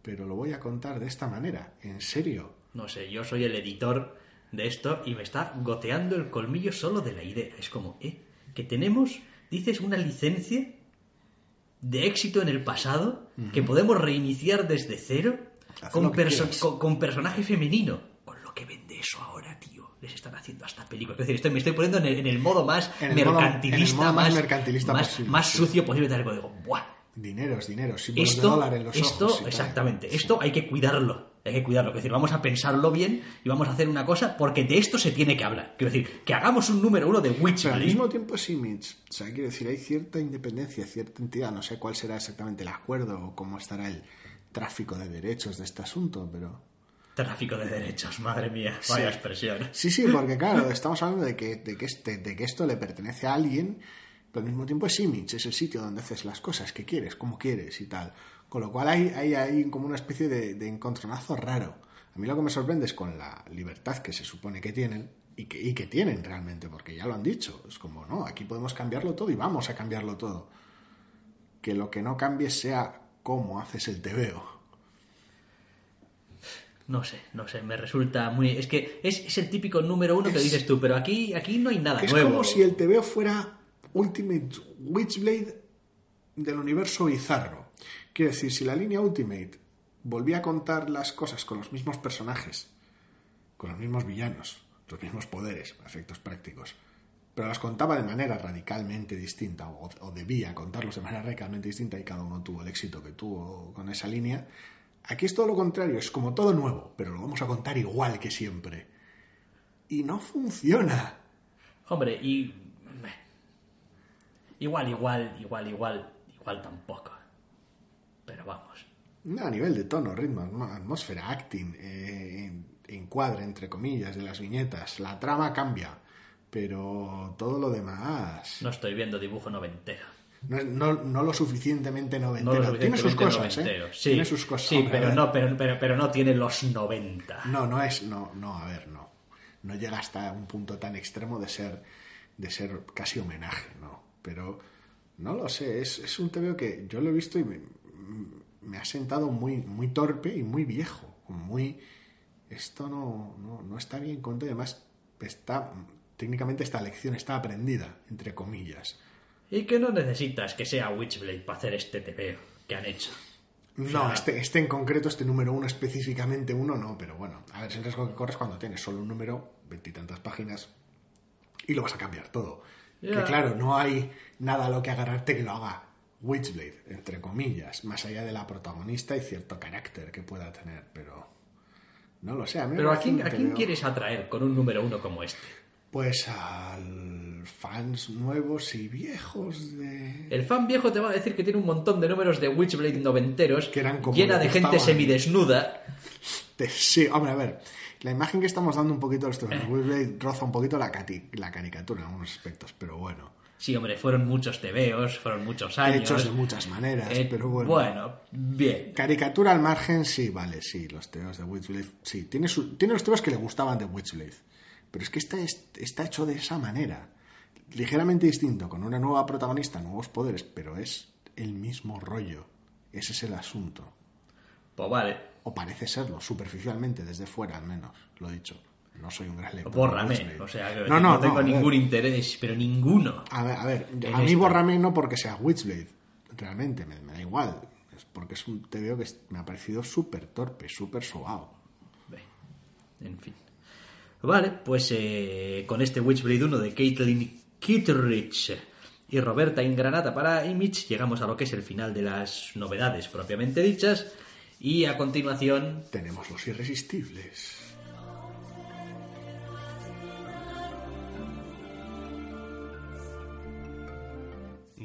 pero lo voy a contar de esta manera, en serio. No sé, yo soy el editor de esto y me está goteando el colmillo solo de la idea. Es como, ¿eh? Que tenemos, dices, una licencia de éxito en el pasado que podemos reiniciar desde cero con, con, personaje femenino. Con lo que vende eso ahora, tío. Les están haciendo hasta películas. Es decir, estoy, me estoy poniendo en el, modo más mercantilista, más, mercantilista más, sucio posible. Digo, ¡buah! Símbolos esto, de dólar en los esto, exactamente. Esto hay que cuidarlo. Hay que cuidarlo. Es decir, vamos a pensarlo bien y vamos a hacer una cosa porque de esto se tiene que hablar. Quiero decir, que hagamos un número uno de Witcher. al mismo tiempo es Image. O sea, quiero decir, hay cierta independencia, cierta entidad. No sé cuál será exactamente el acuerdo o cómo estará el tráfico de derechos de este asunto, pero... Tráfico de derechos, madre mía, vaya expresión. Sí, sí, porque claro, estamos hablando de que, de que, este, de que esto le pertenece a alguien pero al mismo tiempo es image, es el sitio donde haces las cosas que quieres, como quieres y tal. Con lo cual hay, hay, hay como una especie de, encontronazo raro. A mí lo que me sorprende es con la libertad que se supone que tienen y que, y que tienen realmente, porque ya lo han dicho. Es como, no, aquí podemos cambiarlo todo y vamos a cambiarlo todo. Que lo que no cambie sea cómo haces el tebeo. No sé, no sé, me resulta muy... Es que es, el típico número uno que dices tú, pero aquí, aquí no hay nada nuevo. Es como si el tebeo fuera Ultimate Witchblade del universo bizarro. Quiero decir, si la línea Ultimate volvía a contar las cosas con los mismos personajes, con los mismos villanos, los mismos poderes, efectos prácticos, pero las contaba de manera radicalmente distinta, o, debía contarlos de manera radicalmente distinta, y cada uno tuvo el éxito que tuvo con esa línea, aquí es todo lo contrario, es como todo nuevo, pero lo vamos a contar igual que siempre. Y no funciona. Hombre, y Igual, igual, igual, igual, igual tampoco. Pero vamos. a nivel de tono, ritmo, atmósfera, acting, eh, encuadre, entre comillas, de las viñetas, la trama cambia. Pero todo lo demás. No estoy viendo dibujo noventero. No, no, no lo suficientemente No noventero. tiene sus cosas, ¿eh? Sí, Tiene sus cosas. sí pero, no, pero, pero, pero no tiene los 90. No, no es, no, no, a ver, no. No llega hasta un punto tan extremo de ser, de ser casi homenaje, ¿no? Pero no lo sé, es, es un TVO que yo lo he visto y me, me ha sentado muy, muy torpe y muy viejo. Muy. Esto no, no, no está bien contado y además está. Técnicamente esta lección está aprendida, entre comillas. Y que no necesitas que sea Witchblade para hacer este TVO que han hecho. No, este, este en concreto, este número uno específicamente uno, no, pero bueno, a ver, es el riesgo que corres cuando tienes solo un número, veintitantas páginas, y lo vas a cambiar todo. Que claro, no hay nada a lo que agarrarte que lo haga Witchblade, entre comillas, más allá de la protagonista y cierto carácter que pueda tener, pero no lo sé. A mí Pero ¿a quién, ¿a quién quieres atraer con un número uno como este? Pues al fans nuevos y viejos de... El fan viejo te va a decir que tiene un montón de números de Witchblade noventeros, Que eran como llena le de gente gustaban. semidesnuda. de- Sí, hombre, a ver, la imagen que estamos dando un poquito a los [laughs] Witchblade roza un poquito la, la caricatura en algunos aspectos, pero bueno. Sí, hombre, fueron muchos tebeos, fueron muchos años. Hechos de muchas maneras, Eh, pero bueno. Bueno, bien. Caricatura al margen, sí, vale, sí, los teos de Witchblade, sí, tiene, su- tiene los teos que le gustaban de Witchblade, pero es que está, está hecho de esa manera, ligeramente distinto, con una nueva protagonista, nuevos poderes, pero es el mismo rollo, ese es el asunto, Pues vale, o parece serlo, superficialmente, desde fuera al menos, lo dicho, no soy un gran lector. bórrame. O sea, que no, no, no, tengo no, ningún interés, pero ninguno. A ver, a ver, a mí bórrame no porque sea Witchblade, realmente, me, me da igual. Es porque es un TVO que me ha parecido súper torpe, súper sobao. En fin. Vale, pues eh, con este Witchblade 1 de Caitlin Kittredge y Roberta Ingranata para Image llegamos a lo que es el final de las novedades propiamente dichas y a continuación Tenemos los irresistibles.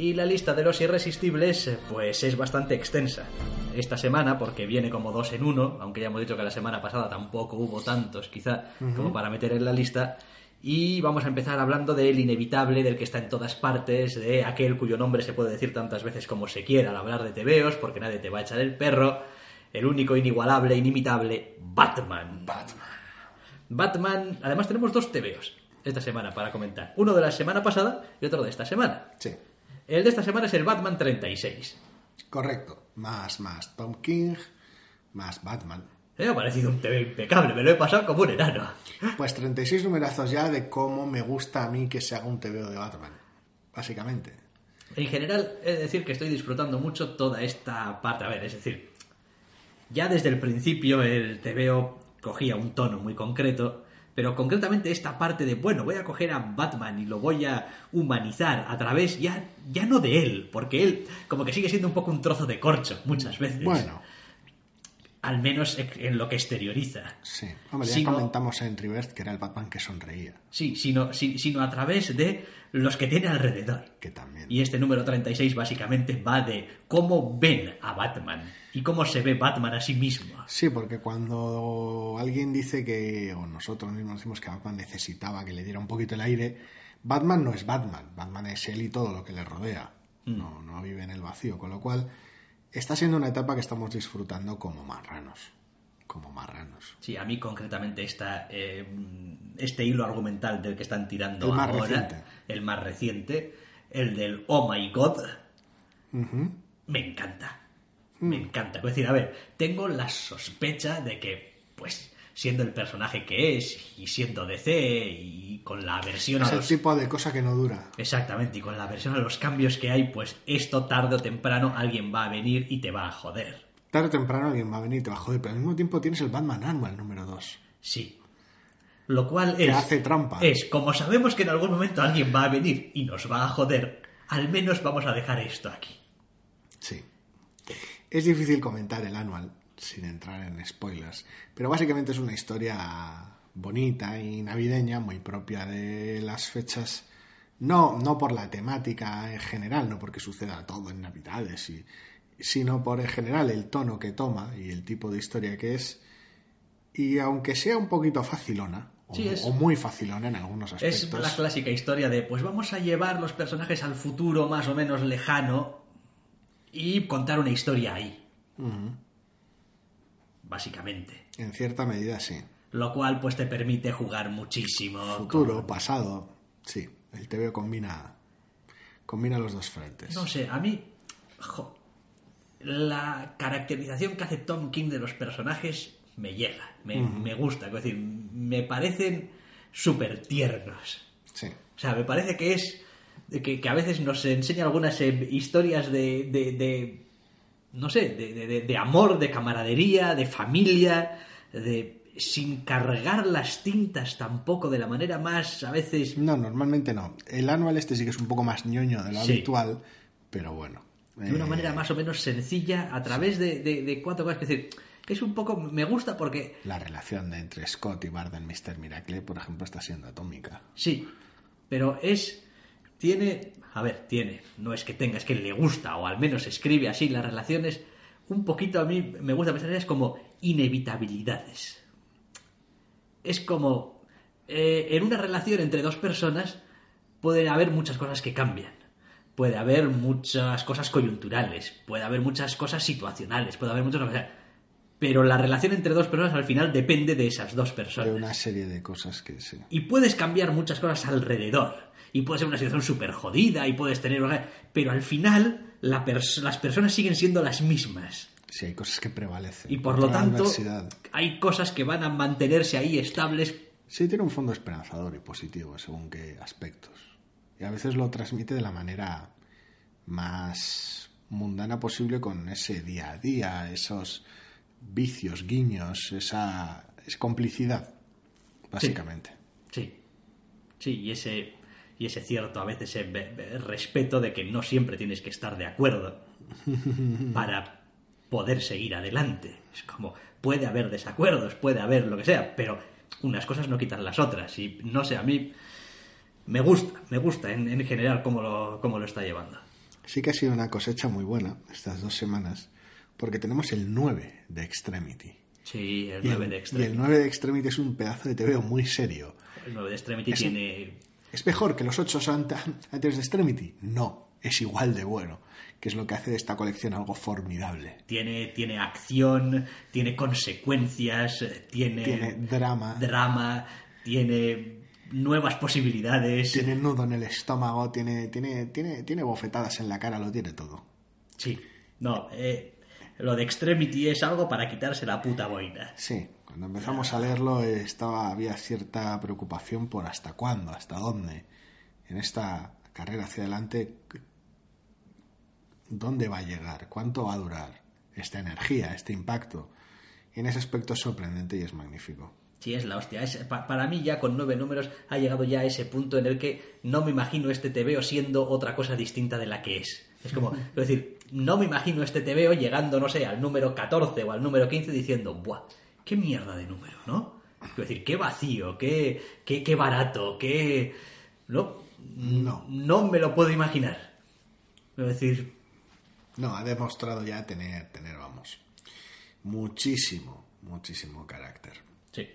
Y la lista de los irresistibles, eh, pues es bastante extensa. Esta semana, porque viene como dos en uno, aunque ya hemos dicho que la semana pasada tampoco hubo tantos, quizá, como para meter en la lista. Y vamos a empezar hablando del inevitable, del que está en todas partes, de aquel cuyo nombre se puede decir tantas veces como se quiera al hablar de tebeos, porque nadie te va a echar el perro. El único, inigualable, inimitable, Batman. Batman. Batman, además tenemos dos tebeos esta semana para comentar. Uno de la semana pasada y otro de esta semana. Sí, El de esta semana es el Batman 36. correcto. Más, más Tom King, más Batman. Me ha parecido un TV impecable, me lo he pasado como un enano. Pues 36 numerazos ya de cómo me gusta a mí que se haga un TVO de Batman. Básicamente. En general, es decir que estoy disfrutando mucho toda esta parte. A ver, es decir, ya desde el principio el TVO cogía un tono muy concreto, pero concretamente esta parte de, bueno, voy a coger a Batman y lo voy a humanizar a través ya, ya no de él, porque él como que sigue siendo un poco un trozo de corcho muchas veces. Bueno, Al menos en lo que exterioriza. sí. Hombre, ya Sino- comentamos en Rebirth que era el Batman que sonreía. Sí, sino, si- sino a través de los que tiene alrededor. Que también. Y este número 36 básicamente va de cómo ven a Batman y cómo se ve Batman a sí mismo. Sí, porque cuando alguien dice que, o nosotros mismos decimos que Batman necesitaba que le diera un poquito el aire, Batman no es Batman, Batman es él y todo lo que le rodea, no, no vive en el vacío, con lo cual está siendo una etapa que estamos disfrutando como marranos, como marranos. Sí, a mí concretamente esta, eh, este hilo argumental del que están tirando El más ahora, reciente. el más reciente, el del Oh My God, me encanta. Me Mm. encanta. Es decir, a ver, tengo la sospecha de que, pues, siendo el personaje que es y siendo DC y con la versión Es a el los tipo de cosa que no dura. Exactamente, y con la versión a los cambios que hay, pues esto tarde o temprano alguien va a venir y te va a joder. Tarde o temprano alguien va a venir y te va a joder, pero al mismo tiempo tienes el Batman Annual número 2. Sí. Lo cual Que es... hace trampa. Es, como sabemos que en algún momento alguien va a venir y nos va a joder, al menos vamos a dejar esto aquí. Sí. Es difícil comentar el anual sin entrar en spoilers, pero básicamente es una historia bonita y navideña, muy propia de las fechas. No, no por la temática en general, no porque suceda todo en Navidades, y, sino por en general el tono que toma y el tipo de historia que es. Y aunque sea un poquito facilona, o, Sí, es- o muy facilona en algunos Es aspectos. la clásica historia de, pues vamos a llevar los personajes al futuro más o menos lejano y contar una historia ahí. Básicamente. En cierta medida, sí. Lo cual pues te permite jugar muchísimo. Futuro, con- pasado, sí. El TVO combina, combina los dos frentes. No sé, a mí... jo, la caracterización que hace Tom King de los personajes me llega, me, me gusta. Es decir, me parecen súper tiernos. Sí. O sea, me parece que es. que, que a veces nos enseña algunas eh, historias de, de- de- no sé, de, de- de- amor, de camaradería, de familia, de. sin cargar las tintas tampoco de la manera más, a veces. No, normalmente no. El anual este sí que es un poco más ñoño de lo Sí. habitual, pero bueno. de una Eh, manera más o menos sencilla, a través de, de- de cuatro cosas. Es decir, es un poco. me gusta porque. La relación de entre Scott y Bard en Mr. Miracle, por ejemplo, está siendo atómica. Sí, pero es. Tiene. A ver, tiene. No es que tenga, es que le gusta, o al menos escribe así las relaciones. Un poquito a mí me gusta pensar en ellas como inevitabilidades. Es como. eh, en una relación entre dos personas pueden haber muchas cosas que cambian. Puede haber muchas cosas coyunturales, puede haber muchas cosas situacionales, puede haber muchas cosas. Pero la relación entre dos personas al final depende de esas dos personas. Hay una serie de cosas que sí. Y puedes cambiar muchas cosas alrededor. Y puede ser una situación súper jodida y puedes tener... Pero al final la pers- las personas siguen siendo las mismas. Sí, hay cosas que prevalecen. Y por lo tanto hay cosas que van a mantenerse ahí estables. Sí, tiene un fondo esperanzador y positivo según qué aspectos. Y a veces lo transmite de la manera más mundana posible con ese día a día, esos vicios, guiños, esa, esa complicidad, básicamente. Sí. Sí, y ese, y ese cierto a veces respeto de que no siempre tienes que estar de acuerdo [laughs] para poder seguir adelante. Es como, puede haber desacuerdos, puede haber lo que sea, pero unas cosas no quitan las otras. Y no sé, a mí me gusta, me gusta en, en general cómo lo, cómo lo está llevando. Sí que ha sido una cosecha muy buena estas dos semanas, porque tenemos el 9 de Extremity. Sí, el Y 9 el, de y Extremity. el 9 de Extremity es un pedazo de TVO muy serio. El 9 de Extremity Es tiene... ¿Es mejor que los 8 antes de Extremity? No, es igual de bueno, que es lo que hace de esta colección algo formidable. Tiene, tiene acción, tiene consecuencias, tiene, Tiene drama, drama, tiene nuevas posibilidades. tiene nudo en el estómago, tiene, tiene, tiene, tiene bofetadas en la cara, lo tiene todo. Sí, no, eh, lo de Extremity es algo para quitarse la puta boina. Sí, cuando empezamos a leerlo estaba, había cierta preocupación por hasta cuándo, hasta dónde. En esta carrera hacia adelante, ¿dónde va a llegar? ¿Cuánto va a durar esta energía, este impacto? Y en ese aspecto es sorprendente y es magnífico. Sí, es la hostia. Es- pa- para mí ya con nueve números ha llegado ya a ese punto en el que no me imagino este TVO siendo otra cosa distinta de la que es. Es como, [laughs] es decir, no me imagino este TVO llegando, no sé, al número 14 o al número 15 diciendo, ¡buah! ¡Qué mierda de número, ¿no? Es decir, qué vacío, qué, qué, qué barato, qué... No, No. no me lo puedo imaginar. Es decir, No, ha demostrado ya tener, tener, vamos, muchísimo, muchísimo carácter. sí.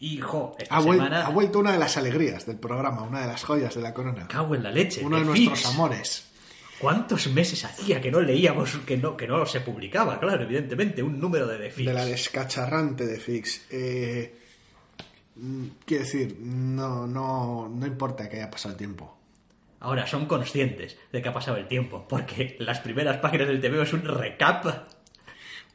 Y, jo, esta Ha, vuel- semana... ha vuelto una de las alegrías del programa, una de las joyas de la corona. Cago en la leche. Uno de The nuestros amores. ¿Cuántos meses hacía que no leíamos, que no, que no se publicaba? Claro, evidentemente, un número de The Fix. De la descacharrante de Fix. Eh, mm, quiero decir, no, no, no importa que haya pasado el tiempo. Ahora, son conscientes de que ha pasado el tiempo, porque las primeras páginas del TVO es un recap.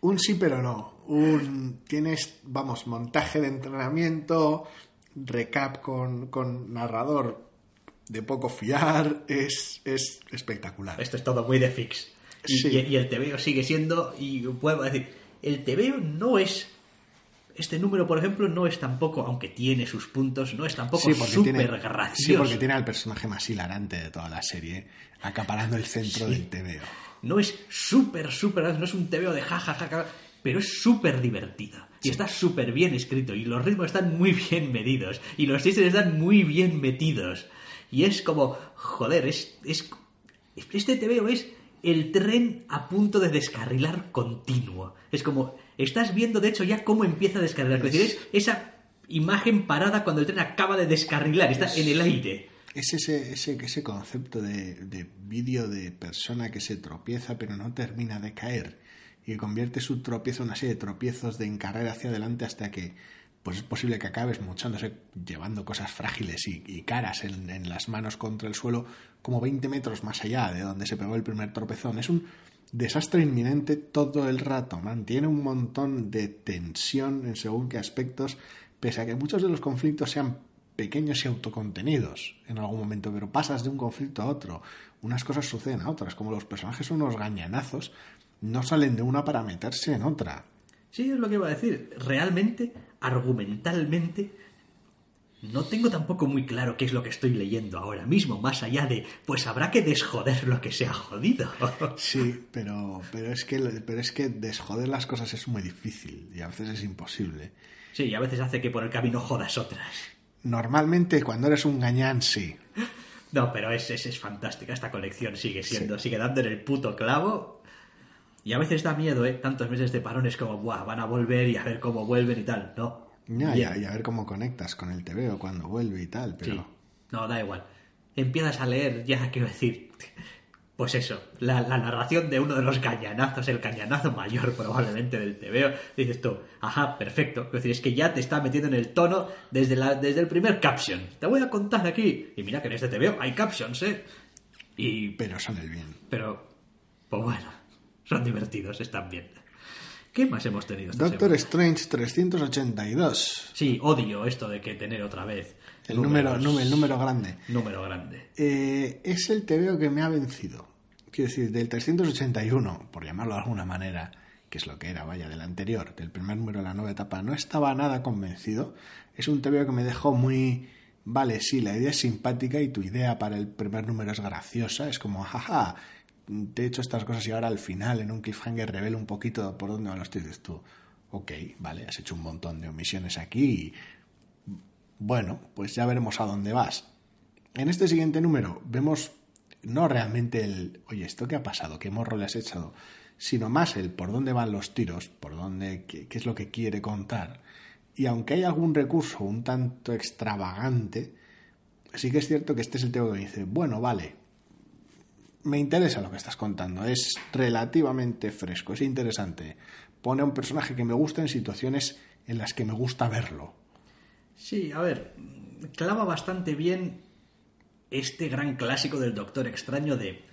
Un sí, pero no. Un tienes, vamos, montaje de entrenamiento, recap con, con narrador de poco fiar, es, es espectacular. Esto es todo muy de Fix. Y, Sí. y- y el TVO sigue siendo, y puedo decir, el TVO no es Este número, por ejemplo, no es tampoco, aunque tiene sus puntos, no es tampoco Sí, súper tiene, gracioso. sí, porque tiene al personaje más hilarante de toda la serie, acaparando el centro del TVO. No es súper, súper, no es un tebeo de jajaja, pero es súper divertido. Y está súper bien escrito, y los ritmos están muy bien medidos, y los chistes están muy bien metidos. Y es como, joder, es, es este tebeo es el tren a punto de descarrilar continuo. Es como, estás viendo de hecho ya cómo empieza a descarrilar. Es decir, es esa imagen parada cuando el tren acaba de descarrilar, está en el aire. Es ese, ese, ese concepto de, de vídeo de persona que se tropieza pero no termina de caer y que convierte su tropiezo en una serie de tropiezos de encarrer hacia adelante hasta que pues es posible que acabes mochándose llevando cosas frágiles y, caras en, en, las manos contra el suelo como 20 metros más allá de donde se pegó el primer tropezón. Es un desastre inminente todo el rato. Mantiene un montón de tensión en según qué aspectos, pese a que muchos de los conflictos sean pequeños y autocontenidos en algún momento, pero pasas de un conflicto a otro. Unas cosas suceden a otras, como los personajes son unos gañanazos, no salen de una para meterse en otra. Sí, es lo que iba a decir. Realmente, argumentalmente, no tengo tampoco muy claro qué es lo que estoy leyendo ahora mismo, más allá de, pues habrá que desjoder lo que se ha jodido. [laughs] Sí, pero, pero, es que, pero es que desjoder las cosas es muy difícil y a veces es imposible. Sí, y a veces hace que por el camino jodas otras. Normalmente cuando eres un gañán, sí. No, pero es, es, es fantástica. Esta colección sigue siendo, sí. sigue dando en el puto clavo. Y a veces da miedo, ¿eh? Tantos meses de parones como, Buah, van a volver y a ver cómo vuelven y tal. No, ya, ya, y a ver cómo conectas con el TVO cuando vuelve y tal, pero... Sí. No, da igual. Empiezas a leer, ya quiero decir, [laughs] pues eso, la, la, narración de uno de los cañanazos, el cañanazo mayor probablemente del TVO, dices tú, ajá, perfecto. Es decir, es que ya te está metiendo en el tono desde, la, desde el primer caption. Te voy a contar aquí. Y mira que en este TVO hay captions, ¿eh? Y... Pero son el bien. Pero, pues bueno, son divertidos, están bien. ¿Qué más hemos tenido? Esta Doctor semana? Strange 382. Sí, odio esto de que tener otra vez. El número, número, el número grande. Número grande. Eh, es el TVO que me ha vencido. Quiero decir, del 381, por llamarlo de alguna manera, que es lo que era, vaya, del anterior, del primer número de la nueva etapa, no estaba nada convencido. Es un TVO que me dejó muy. Vale, sí, la idea es simpática y tu idea para el primer número es graciosa. Es como, jaja, te he hecho estas cosas y ahora al final en un cliffhanger revela un poquito por dónde van los tiros tú. Ok, vale, has hecho un montón de omisiones aquí bueno, pues ya veremos a dónde vas. En este siguiente número vemos no realmente el, oye, ¿esto qué ha pasado? ¿Qué morro le has echado? Sino más el por dónde van los tiros, por dónde, qué, qué es lo que quiere contar. Y aunque hay algún recurso un tanto extravagante, sí que es cierto que este es el tema que dice, bueno, vale, me interesa lo que estás contando, es relativamente fresco, es interesante. Pone a un personaje que me gusta en situaciones en las que me gusta verlo. Sí, a ver, clava bastante bien este gran clásico del Doctor Extraño de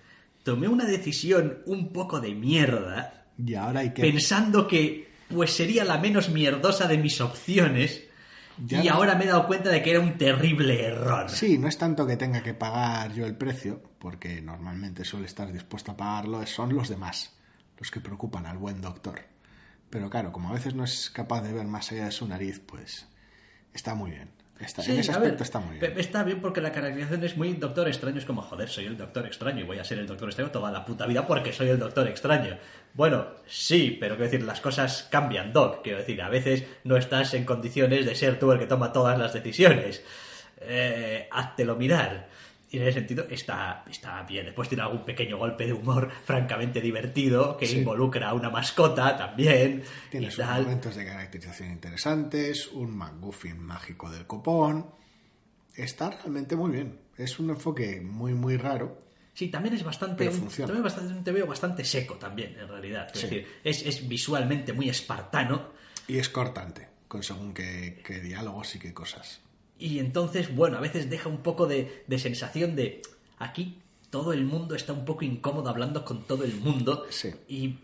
tomé una decisión un poco de mierda y ahora hay que pensando que pues sería la menos mierdosa de mis opciones ya y no... ahora me he dado cuenta de que era un terrible error. Sí, no es tanto que tenga que pagar yo el precio, porque normalmente suele estar dispuesto a pagarlo, son los demás los que preocupan al buen doctor. Pero claro, como a veces no es capaz de ver más allá de su nariz, pues está muy bien. Está, sí, en ese aspecto ver, está muy bien. Está bien porque la caracterización es muy Doctor Extraño. Es como, joder, soy el Doctor Extraño y voy a ser el Doctor Extraño toda la puta vida porque soy el Doctor Extraño. Bueno, sí, pero quiero decir, las cosas cambian, Doc. Quiero decir, a veces no estás en condiciones de ser tú el que toma todas las decisiones. Eh, háztelo mirar. Y en ese sentido está, está bien. Después tiene algún pequeño golpe de humor francamente divertido que sí. involucra a una mascota también. Tiene sus tal. momentos de caracterización interesantes, un McGuffin mágico del copón. Está realmente muy bien. Es un enfoque muy, muy raro. Sí, también es bastante. Pero funciona. También bastante, un TVO bastante seco también, en realidad. Es sí. decir, es, es, visualmente muy espartano. Y es cortante, con según qué, qué diálogos y qué cosas. Y entonces, bueno, a veces deja un poco de, de, sensación de aquí todo el mundo está un poco incómodo hablando con todo el mundo. Sí. Y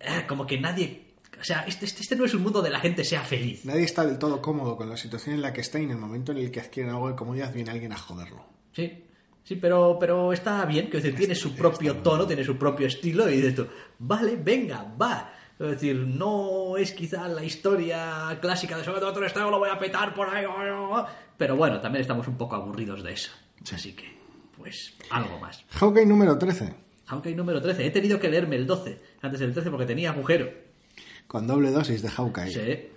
eh, como que nadie... O sea, este, este, este, no es un mundo de la gente sea feliz. Nadie está del todo cómodo con la situación en la que está y en el momento en el que adquieren algo de comodidad viene alguien a joderlo. Sí, sí, pero, pero está bien, que decir, tiene su propio tono, tiene su propio estilo y dices tú, vale, venga, va Es decir, no es quizá la historia clásica de sobre todo Estado, lo voy a petar por ahí. Pero bueno, también estamos un poco aburridos de eso. Así que, pues, algo más. Hawkeye número 13. Hawkeye número 13. He tenido que leerme el 12 antes del 13 porque tenía agujero. Con doble dosis de Hawkeye. Sí.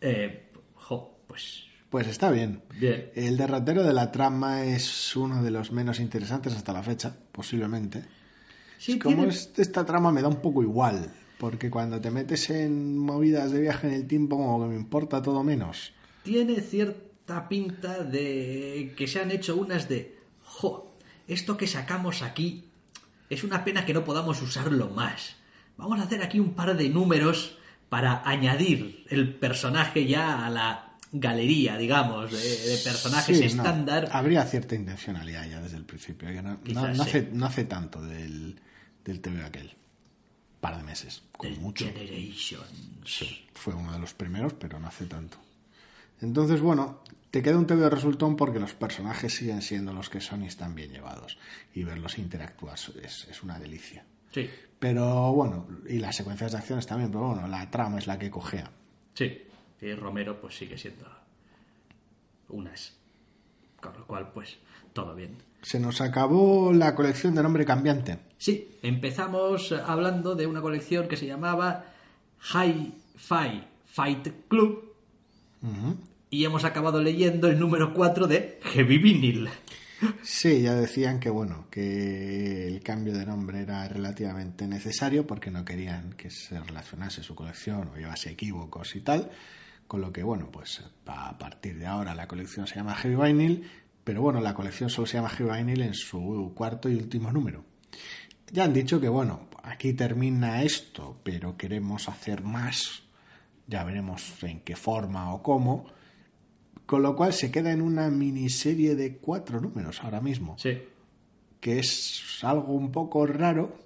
Eh, jo, pues Pues está bien. Bien. El derrotero de la trama es uno de los menos interesantes hasta la fecha, posiblemente. Sí, Es como tiene- es- esta trama me da un poco igual, porque cuando te metes en movidas de viaje en el tiempo, como que me importa todo menos. tiene cierta pinta de que se han hecho unas de, jo, esto que sacamos aquí es una pena que no podamos usarlo más. Vamos a hacer aquí un par de números para añadir el personaje ya a la galería, digamos, de, de personajes Sí, no, estándar. habría cierta intencionalidad ya desde el principio, que no, hace, no hace tanto del, del TV aquel. Par de meses, con mucho. Generations. Fue uno de los primeros, pero no hace tanto. Entonces, bueno, te queda un TV resultón porque los personajes siguen siendo los que son y están bien llevados. Y verlos interactuar es, es una delicia. Sí, Pero bueno, y las secuencias de acciones también, pero bueno, la trama es la que cojea. sí. Y Romero pues sigue siendo unas. Con lo cual, pues, todo bien. Se nos acabó la colección de nombre cambiante. Sí, empezamos hablando de una colección que se llamaba Hi-Fi Fight Club y hemos acabado leyendo el número 4 de Heavy Vinyl. Sí, ya decían que bueno, que el cambio de nombre era relativamente necesario porque no querían que se relacionase su colección o llevase equívocos y tal. Con lo que, bueno, pues a partir de ahora la colección se llama Heavy Vinyl, pero bueno, la colección solo se llama Heavy Vinyl en su cuarto y último número. Ya han dicho que, bueno, aquí termina esto, pero queremos hacer más. Ya veremos en qué forma o cómo. Con lo cual se queda en una miniserie de cuatro números ahora mismo, Sí, que es algo un poco raro,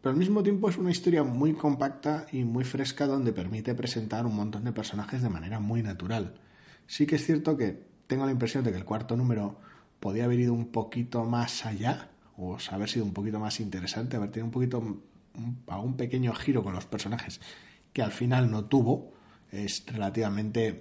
pero al mismo tiempo es una historia muy compacta y muy fresca donde permite presentar un montón de personajes de manera muy natural. Sí que es cierto que tengo la impresión de que el cuarto número podía haber ido un poquito más allá, o haber sido un poquito más interesante, haber tenido un poquito un- algún pequeño giro con los personajes que al final no tuvo. Es relativamente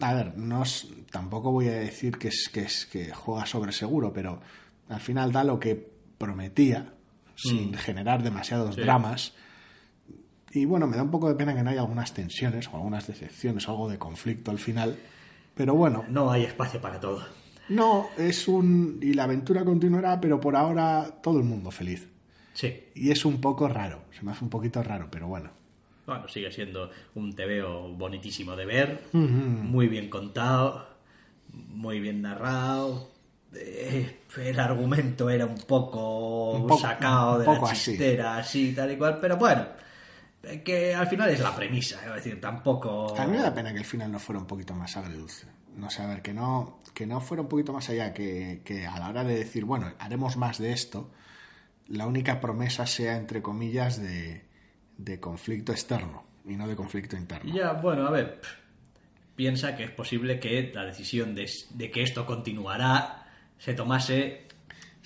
a ver, no es- tampoco voy a decir que es, que es que juega sobre seguro, pero al final da lo que prometía sin generar demasiados Sí. dramas. Y bueno, me da un poco de pena que no haya algunas tensiones o algunas decepciones o algo de conflicto al final. Pero bueno, no hay espacio para todo. no, es un... y la aventura continuará, pero por ahora todo el mundo feliz. Sí, Y es un poco raro, se me hace un poquito raro, pero bueno. bueno, sigue siendo un TVO bonitísimo de ver, muy bien contado, muy bien narrado. eh, el argumento era un poco, Un poco- sacado un de poco la así. chistera, así, tal y cual, pero bueno, que al final es la premisa, es decir, tampoco... A mí me da pena que el final no fuera un poquito más agridulce. No sé, a ver, que no, que no fuera un poquito más allá, que, que a la hora de decir, bueno, haremos más de esto, la única promesa sea, entre comillas, de, de conflicto externo y no de conflicto interno. Ya, bueno, a ver, piensa que es posible que la decisión de, de que esto continuará se tomase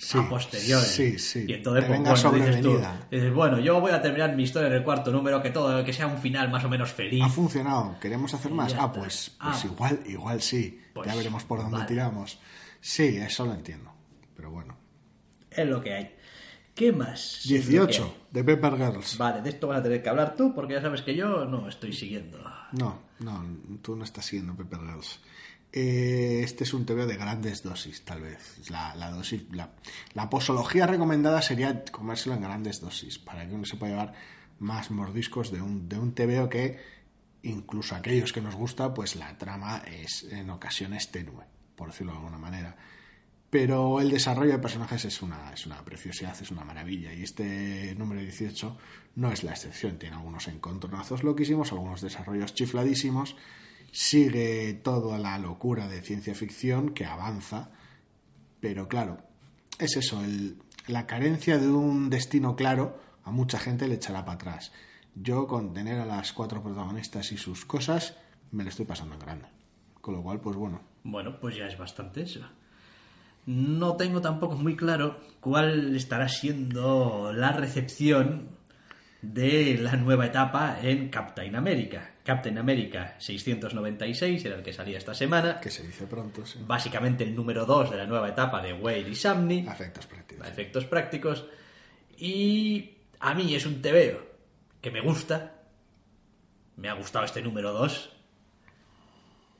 Sí, a posteriori. sí, sí. Y entonces, pues, venga bueno, dices tú, dices, bueno, yo voy a terminar mi historia en el cuarto número, que todo, que sea un final más o menos feliz. ¿Ha funcionado? ¿Queremos hacer más? Ah, pues, pues Ah. igual, igual sí. Pues, ya veremos por dónde vale. tiramos. Sí, eso lo entiendo. Pero bueno. Es lo que hay. ¿Qué más? Es lo que 18, de Pepper Girls. Vale, de esto vas a tener que hablar tú, porque ya sabes que yo no estoy siguiendo. No, no, tú no estás siguiendo Pepper Girls. Eh, este es un TVO de grandes dosis, tal vez. La, dosis, la posología recomendada sería comérselo en grandes dosis, para que uno se pueda llevar más mordiscos de un, de un TVO que, incluso aquellos que nos gusta, pues la trama es en ocasiones tenue, por decirlo de alguna manera. Pero el desarrollo de personajes es una, es una preciosidad, es una maravilla. Y este número 18 no es la excepción. Tiene algunos encontronazos loquísimos, algunos desarrollos chifladísimos. Sigue toda la locura de ciencia ficción que avanza. Pero claro, es eso, el- la carencia de un destino claro a mucha gente le echará para atrás. Yo con tener a las cuatro protagonistas y sus cosas me lo estoy pasando en grande. Con lo cual, pues bueno, Bueno, pues ya es bastante eso. No tengo tampoco muy claro cuál estará siendo la recepción de la nueva etapa en Captain America. Captain America 696 era el que salía esta semana. Que se dice pronto, sí. Básicamente el número 2 de la nueva etapa de Wade y Samney. Efectos prácticos. A efectos prácticos. Y a mí es un tebeo que me gusta. Me ha gustado este número 2.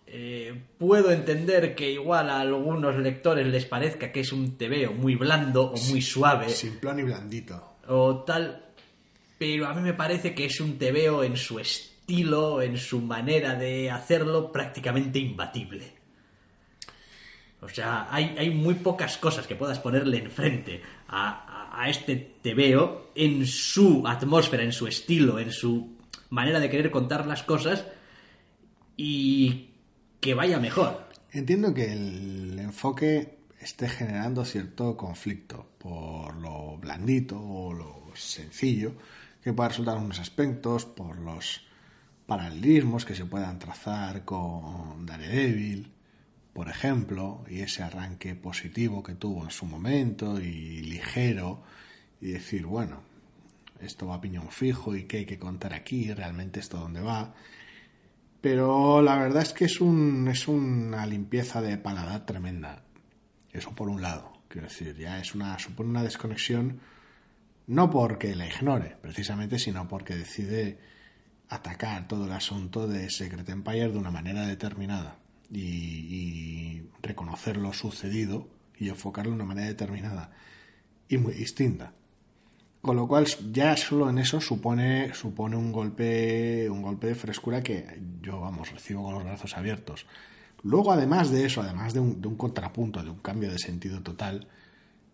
Eh, puedo entender que igual a algunos lectores les parezca que es un tebeo muy blando o muy suave Simplón y blandito. o tal, pero a mí me parece que es un tebeo en su estilo, en su manera de hacerlo prácticamente imbatible. O sea, hay, muy pocas cosas que puedas ponerle enfrente a, a, a este tebeo en su atmósfera, en su estilo, en su manera de querer contar las cosas y que vaya mejor. Entiendo que el enfoque esté generando cierto conflicto por lo blandito o lo sencillo que pueda resultar en unos aspectos, por los paralelismos que se puedan trazar con Daredevil, por ejemplo, y ese arranque positivo que tuvo en su momento y ligero, y decir, bueno, esto va a piñón fijo y qué hay que contar aquí, realmente esto dónde va. Pero la verdad es que es, un, es una limpieza de paladar tremenda. Eso por un lado. Quiero decir, ya es una, supone una desconexión, no porque la ignore, precisamente, sino porque decide atacar todo el asunto de Secret Empire de una manera determinada y, reconocer lo sucedido y enfocarlo de una manera determinada y muy distinta. Con lo cual ya solo en eso supone, supone un golpe, un golpe de frescura que yo, vamos, recibo con los brazos abiertos. Luego, además de eso, además de un, de un contrapunto, de un cambio de sentido total,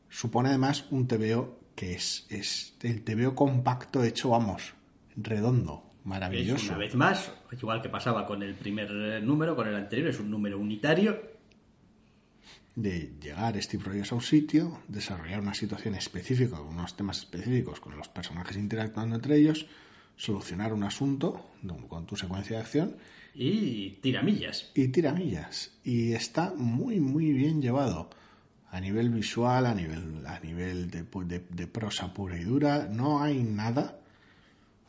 supone además un TVO que es, es el TVO compacto hecho, vamos, redondo, maravilloso. Es una vez más, igual que pasaba con el primer eh, número, con el anterior, es un número unitario. de llegar Steve Rogers a un sitio, desarrollar una situación específica, con unos temas específicos con los personajes interactuando entre ellos, solucionar un asunto con tu secuencia de acción Y tiramillas. y tiramillas. Y está muy, muy bien llevado. A nivel visual, a nivel, a nivel de, de- de prosa pura y dura, no hay nada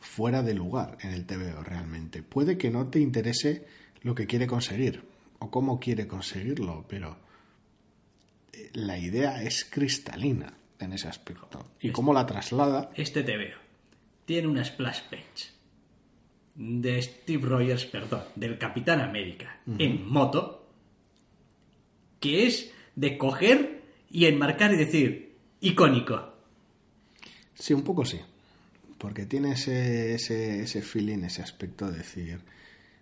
fuera de lugar en el TVO realmente. Puede que no te interese lo que quiere conseguir o cómo quiere conseguirlo, pero eh, la idea es cristalina en ese aspecto. Y cómo la traslada, Este te veo. Tiene una splash page de Steve Rogers, perdón, del Capitán América en moto, que es de coger y enmarcar y decir icónico. Sí, un poco sí. Porque tiene ese, ese, ese feeling, ese aspecto de decir,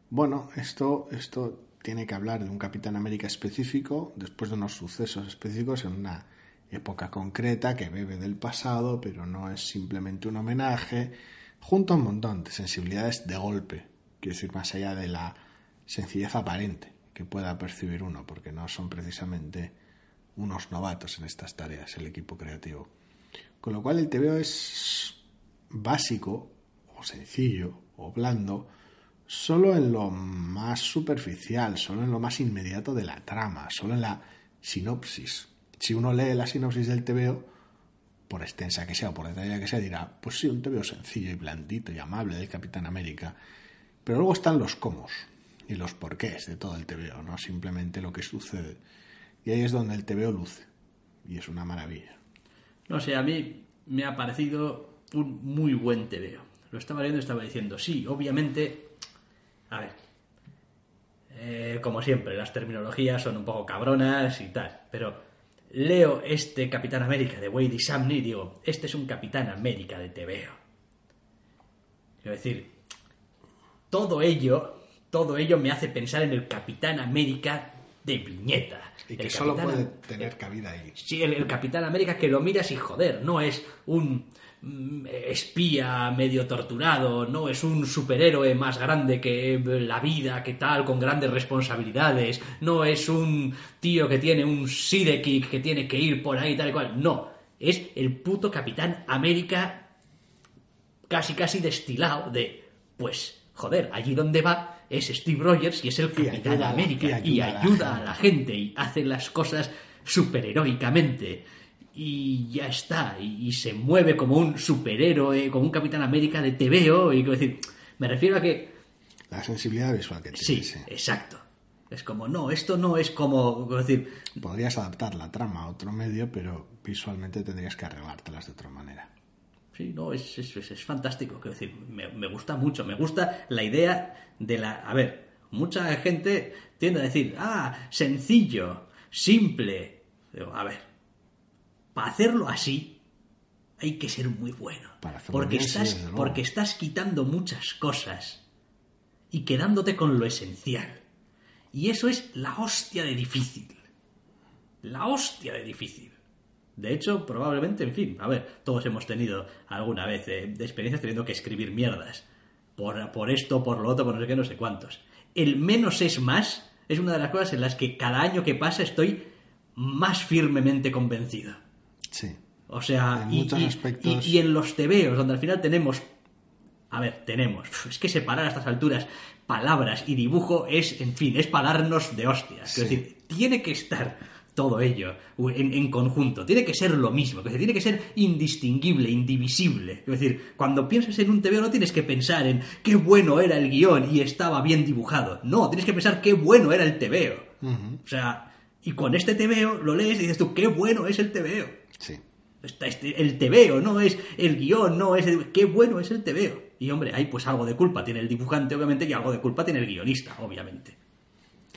bueno, esto, esto tiene que hablar de un Capitán América específico, después de unos sucesos específicos en una época concreta que bebe del pasado, pero no es simplemente un homenaje, junto a un montón de sensibilidades de golpe, quiero decir, más allá de la sencillez aparente que pueda percibir uno, porque no son precisamente unos novatos en estas tareas el equipo creativo. Con lo cual el TVO es básico o sencillo o blando solo en lo más superficial, solo en lo más inmediato de la trama, solo en la sinopsis. Si uno lee la sinopsis del TVO, por extensa que sea o por detallada que sea, dirá, pues sí, un TVO sencillo y blandito y amable del Capitán América. Pero luego están los cómo y los porqués de todo el TVO, no simplemente lo que sucede. Y ahí es donde el TVO luce. Y es una maravilla. No sé, a mí me ha parecido un muy buen TVO. Lo estaba leyendo y estaba diciendo, sí, obviamente. A ver. eh, como siempre, las terminologías son un poco cabronas y tal. Pero leo este Capitán América de Wade y Samney y digo, este es un Capitán América de TVO. Quiero decir, todo ello, todo ello me hace pensar en el Capitán América de viñeta. Y que El solo Capitán puede tener cabida ahí. Sí, el, el Capitán América que lo miras y joder, no es un espía medio torturado, no es un superhéroe más grande que la vida, que tal, con grandes responsabilidades, no es un tío que tiene un sidekick que tiene que ir por ahí tal y cual, no, es el puto Capitán América casi casi destilado de, pues, joder, allí donde va es Steve Rogers y es el Y Capitán ayuda América y y ayuda. a la ayuda a la gente y hace las cosas superheroicamente y ya está. Y, y se mueve como un superhéroe, como un Capitán América de TVO. Y decir, me refiero a que La sensibilidad visual que Sí, tiene. sí. exacto. Es como, no, esto no es como, decir, Podrías adaptar la trama a otro medio, pero visualmente tendrías que arreglártelas de otra manera. sí, no, es, es, es- es fantástico, quiero decir, me, me gusta mucho, me gusta la idea de la, a ver, mucha gente tiende a decir, ah, sencillo, simple, Digo, a ver, para hacerlo así hay que ser muy bueno, Para porque bien, estás, porque estás quitando muchas cosas y quedándote con lo esencial. Y eso es la hostia de difícil. La hostia de difícil. De hecho, probablemente, en fin, a ver, todos hemos tenido alguna vez eh, de experiencias teniendo que escribir mierdas. Por, por esto, por lo otro, por no sé qué, no sé cuántos. El menos es más es una de las cosas en las que cada año que pasa estoy más firmemente convencido. Sí. O sea, En y, muchos y- aspectos- y- y en los tebeos, donde al final tenemos. A ver, tenemos. Es que separar a estas alturas palabras y dibujo es, en fin, es para darnos de hostias. Sí. Es decir, tiene que estar todo ello en, en conjunto. Tiene que ser lo mismo. Decir, tiene que ser indistinguible, indivisible. Es decir, cuando piensas en un tebeo no tienes que pensar en qué bueno era el guion y estaba bien dibujado. No, tienes que pensar qué bueno era el tebeo. O sea, y con este tebeo lo lees y dices tú, qué bueno es el tebeo. Sí. Está este- el tebeo, no es el guion, no es el... Qué bueno es el tebeo. Y hombre, ahí pues algo de culpa tiene el dibujante, obviamente, y algo de culpa tiene el guionista, obviamente.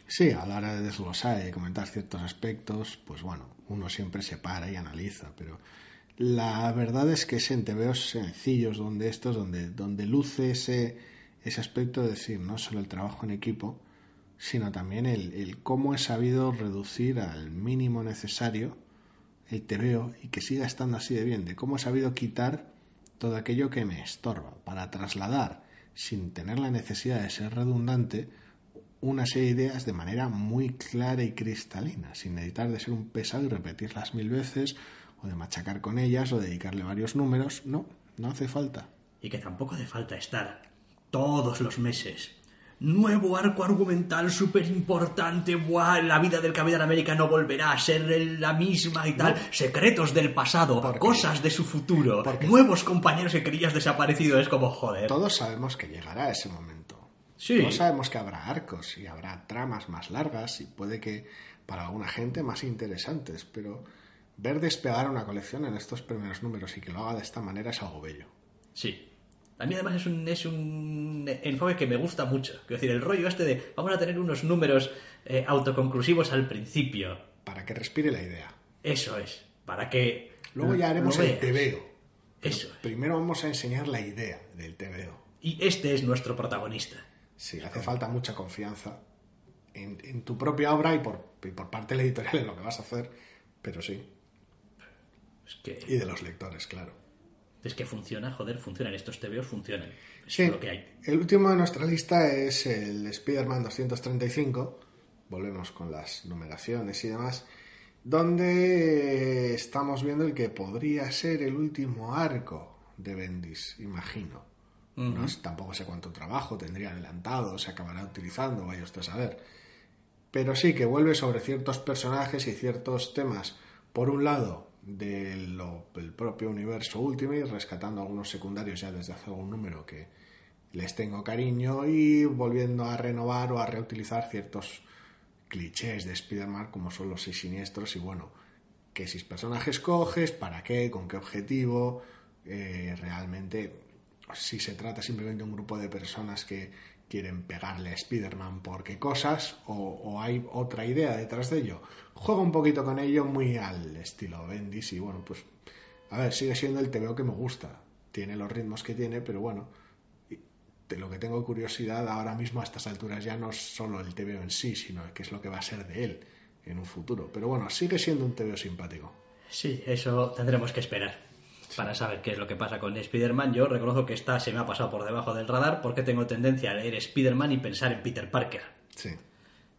Sí, a la hora de desglosar y comentar ciertos aspectos, pues bueno, uno siempre se para y analiza, pero la verdad es que es en TVOs sencillos donde estos, donde, donde luce ese, ese aspecto de decir, no solo el trabajo en equipo, sino también el, el cómo he sabido reducir al mínimo necesario el TVO y que siga estando así de bien, de cómo he sabido quitar todo aquello que me estorba para trasladar, sin tener la necesidad de ser redundante, una serie de ideas de manera muy clara y cristalina, sin necesitar de ser un pesado y repetirlas mil veces, o de machacar con ellas, o dedicarle varios números. No, no hace falta. Y que tampoco hace falta estar todos los meses. Nuevo arco argumental súper importante. La vida del Capitán América no volverá a ser la misma y tal. Secretos del pasado, cosas de su futuro. Nuevos compañeros que creías desaparecidos. Es como joder. Todos sabemos que llegará ese momento. Sí. Todos sabemos que habrá arcos y habrá tramas más largas y puede que para alguna gente más interesantes, pero ver despegar una colección en estos primeros números y que lo haga de esta manera es algo bello. Sí. A mí además es un, es un enfoque que me gusta mucho. Quiero decir, el rollo este de vamos a tener unos números eh, autoconclusivos al principio. Para que respire la idea. Eso es. Para que... Luego ya haremos el. Pero Eso es. Primero vamos a enseñar la idea del tebeo. Y este es nuestro protagonista. Sí, hace falta mucha confianza en, en tu propia obra y por, y por parte de la editorial en lo que vas a hacer, pero sí. Es que, Y de los lectores, claro. Es que funciona, joder, funcionan. Estos TVOs funcionan. Es Sí, lo que hay. el último de nuestra lista es el Spider-Man 235. Volvemos con las numeraciones y demás. Donde estamos viendo el que podría ser el último arco de Bendis, imagino. No tampoco sé cuánto trabajo tendría adelantado, se acabará utilizando, vaya usted a saber. Pero sí que vuelve sobre ciertos personajes y ciertos temas. Por un lado, del propio universo Ultimate, rescatando algunos secundarios ya desde hace algún número que les tengo cariño y volviendo a renovar o a reutilizar ciertos clichés de Spider-Man como son los seis siniestros y bueno, qué seis personajes coges, para qué, con qué objetivo, eh, realmente si se trata simplemente de un grupo de personas que quieren pegarle a Spider-Man por qué cosas o, o hay otra idea detrás de ello. Juega un poquito con ello muy al estilo Bendis y bueno, pues a ver, sigue siendo el TVO que me gusta. Tiene los ritmos que tiene, pero bueno, de lo que tengo curiosidad ahora mismo a estas alturas ya no es solo el TVO en sí, sino qué es lo que va a ser de él en un futuro. Pero bueno, sigue siendo un TVO simpático. Sí, eso tendremos que esperar para saber qué es lo que pasa con Spider-Man. Yo reconozco que esta se me ha pasado por debajo del radar porque tengo tendencia a leer Spider-Man y pensar en Peter Parker. Sí.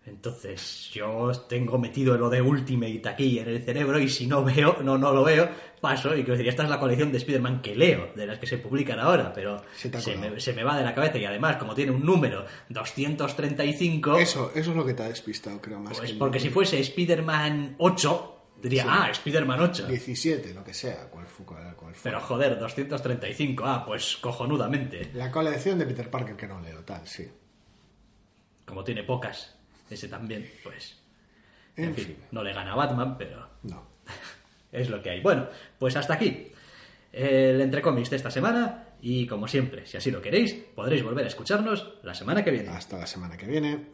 Entonces, yo tengo metido lo de Ultimate aquí en el cerebro y si no veo, no, no lo veo, paso y quiero decir, esta es la colección de Spider-Man que leo, de las que se publican ahora, pero Se me, se me va de la cabeza y además, como tiene un número 235, Eso, eso es lo que te ha despistado, creo, más pues que el- porque si fuese Spider-Man 8, Diría, Sí. ah, Spider-Man 8. 17, lo que sea, cual fu- cual- cual fuera. Pero joder, 235. Ah, pues cojonudamente. La colección de Peter Parker que no leo, tal, sí. Como tiene pocas, ese también, pues. En, En fin, fin. no le gana a Batman, pero No. [laughs] es lo que hay. Bueno, pues hasta aquí el Entrecómics de esta semana. Y como siempre, si así lo queréis, podréis volver a escucharnos la semana que viene. Hasta la semana que viene.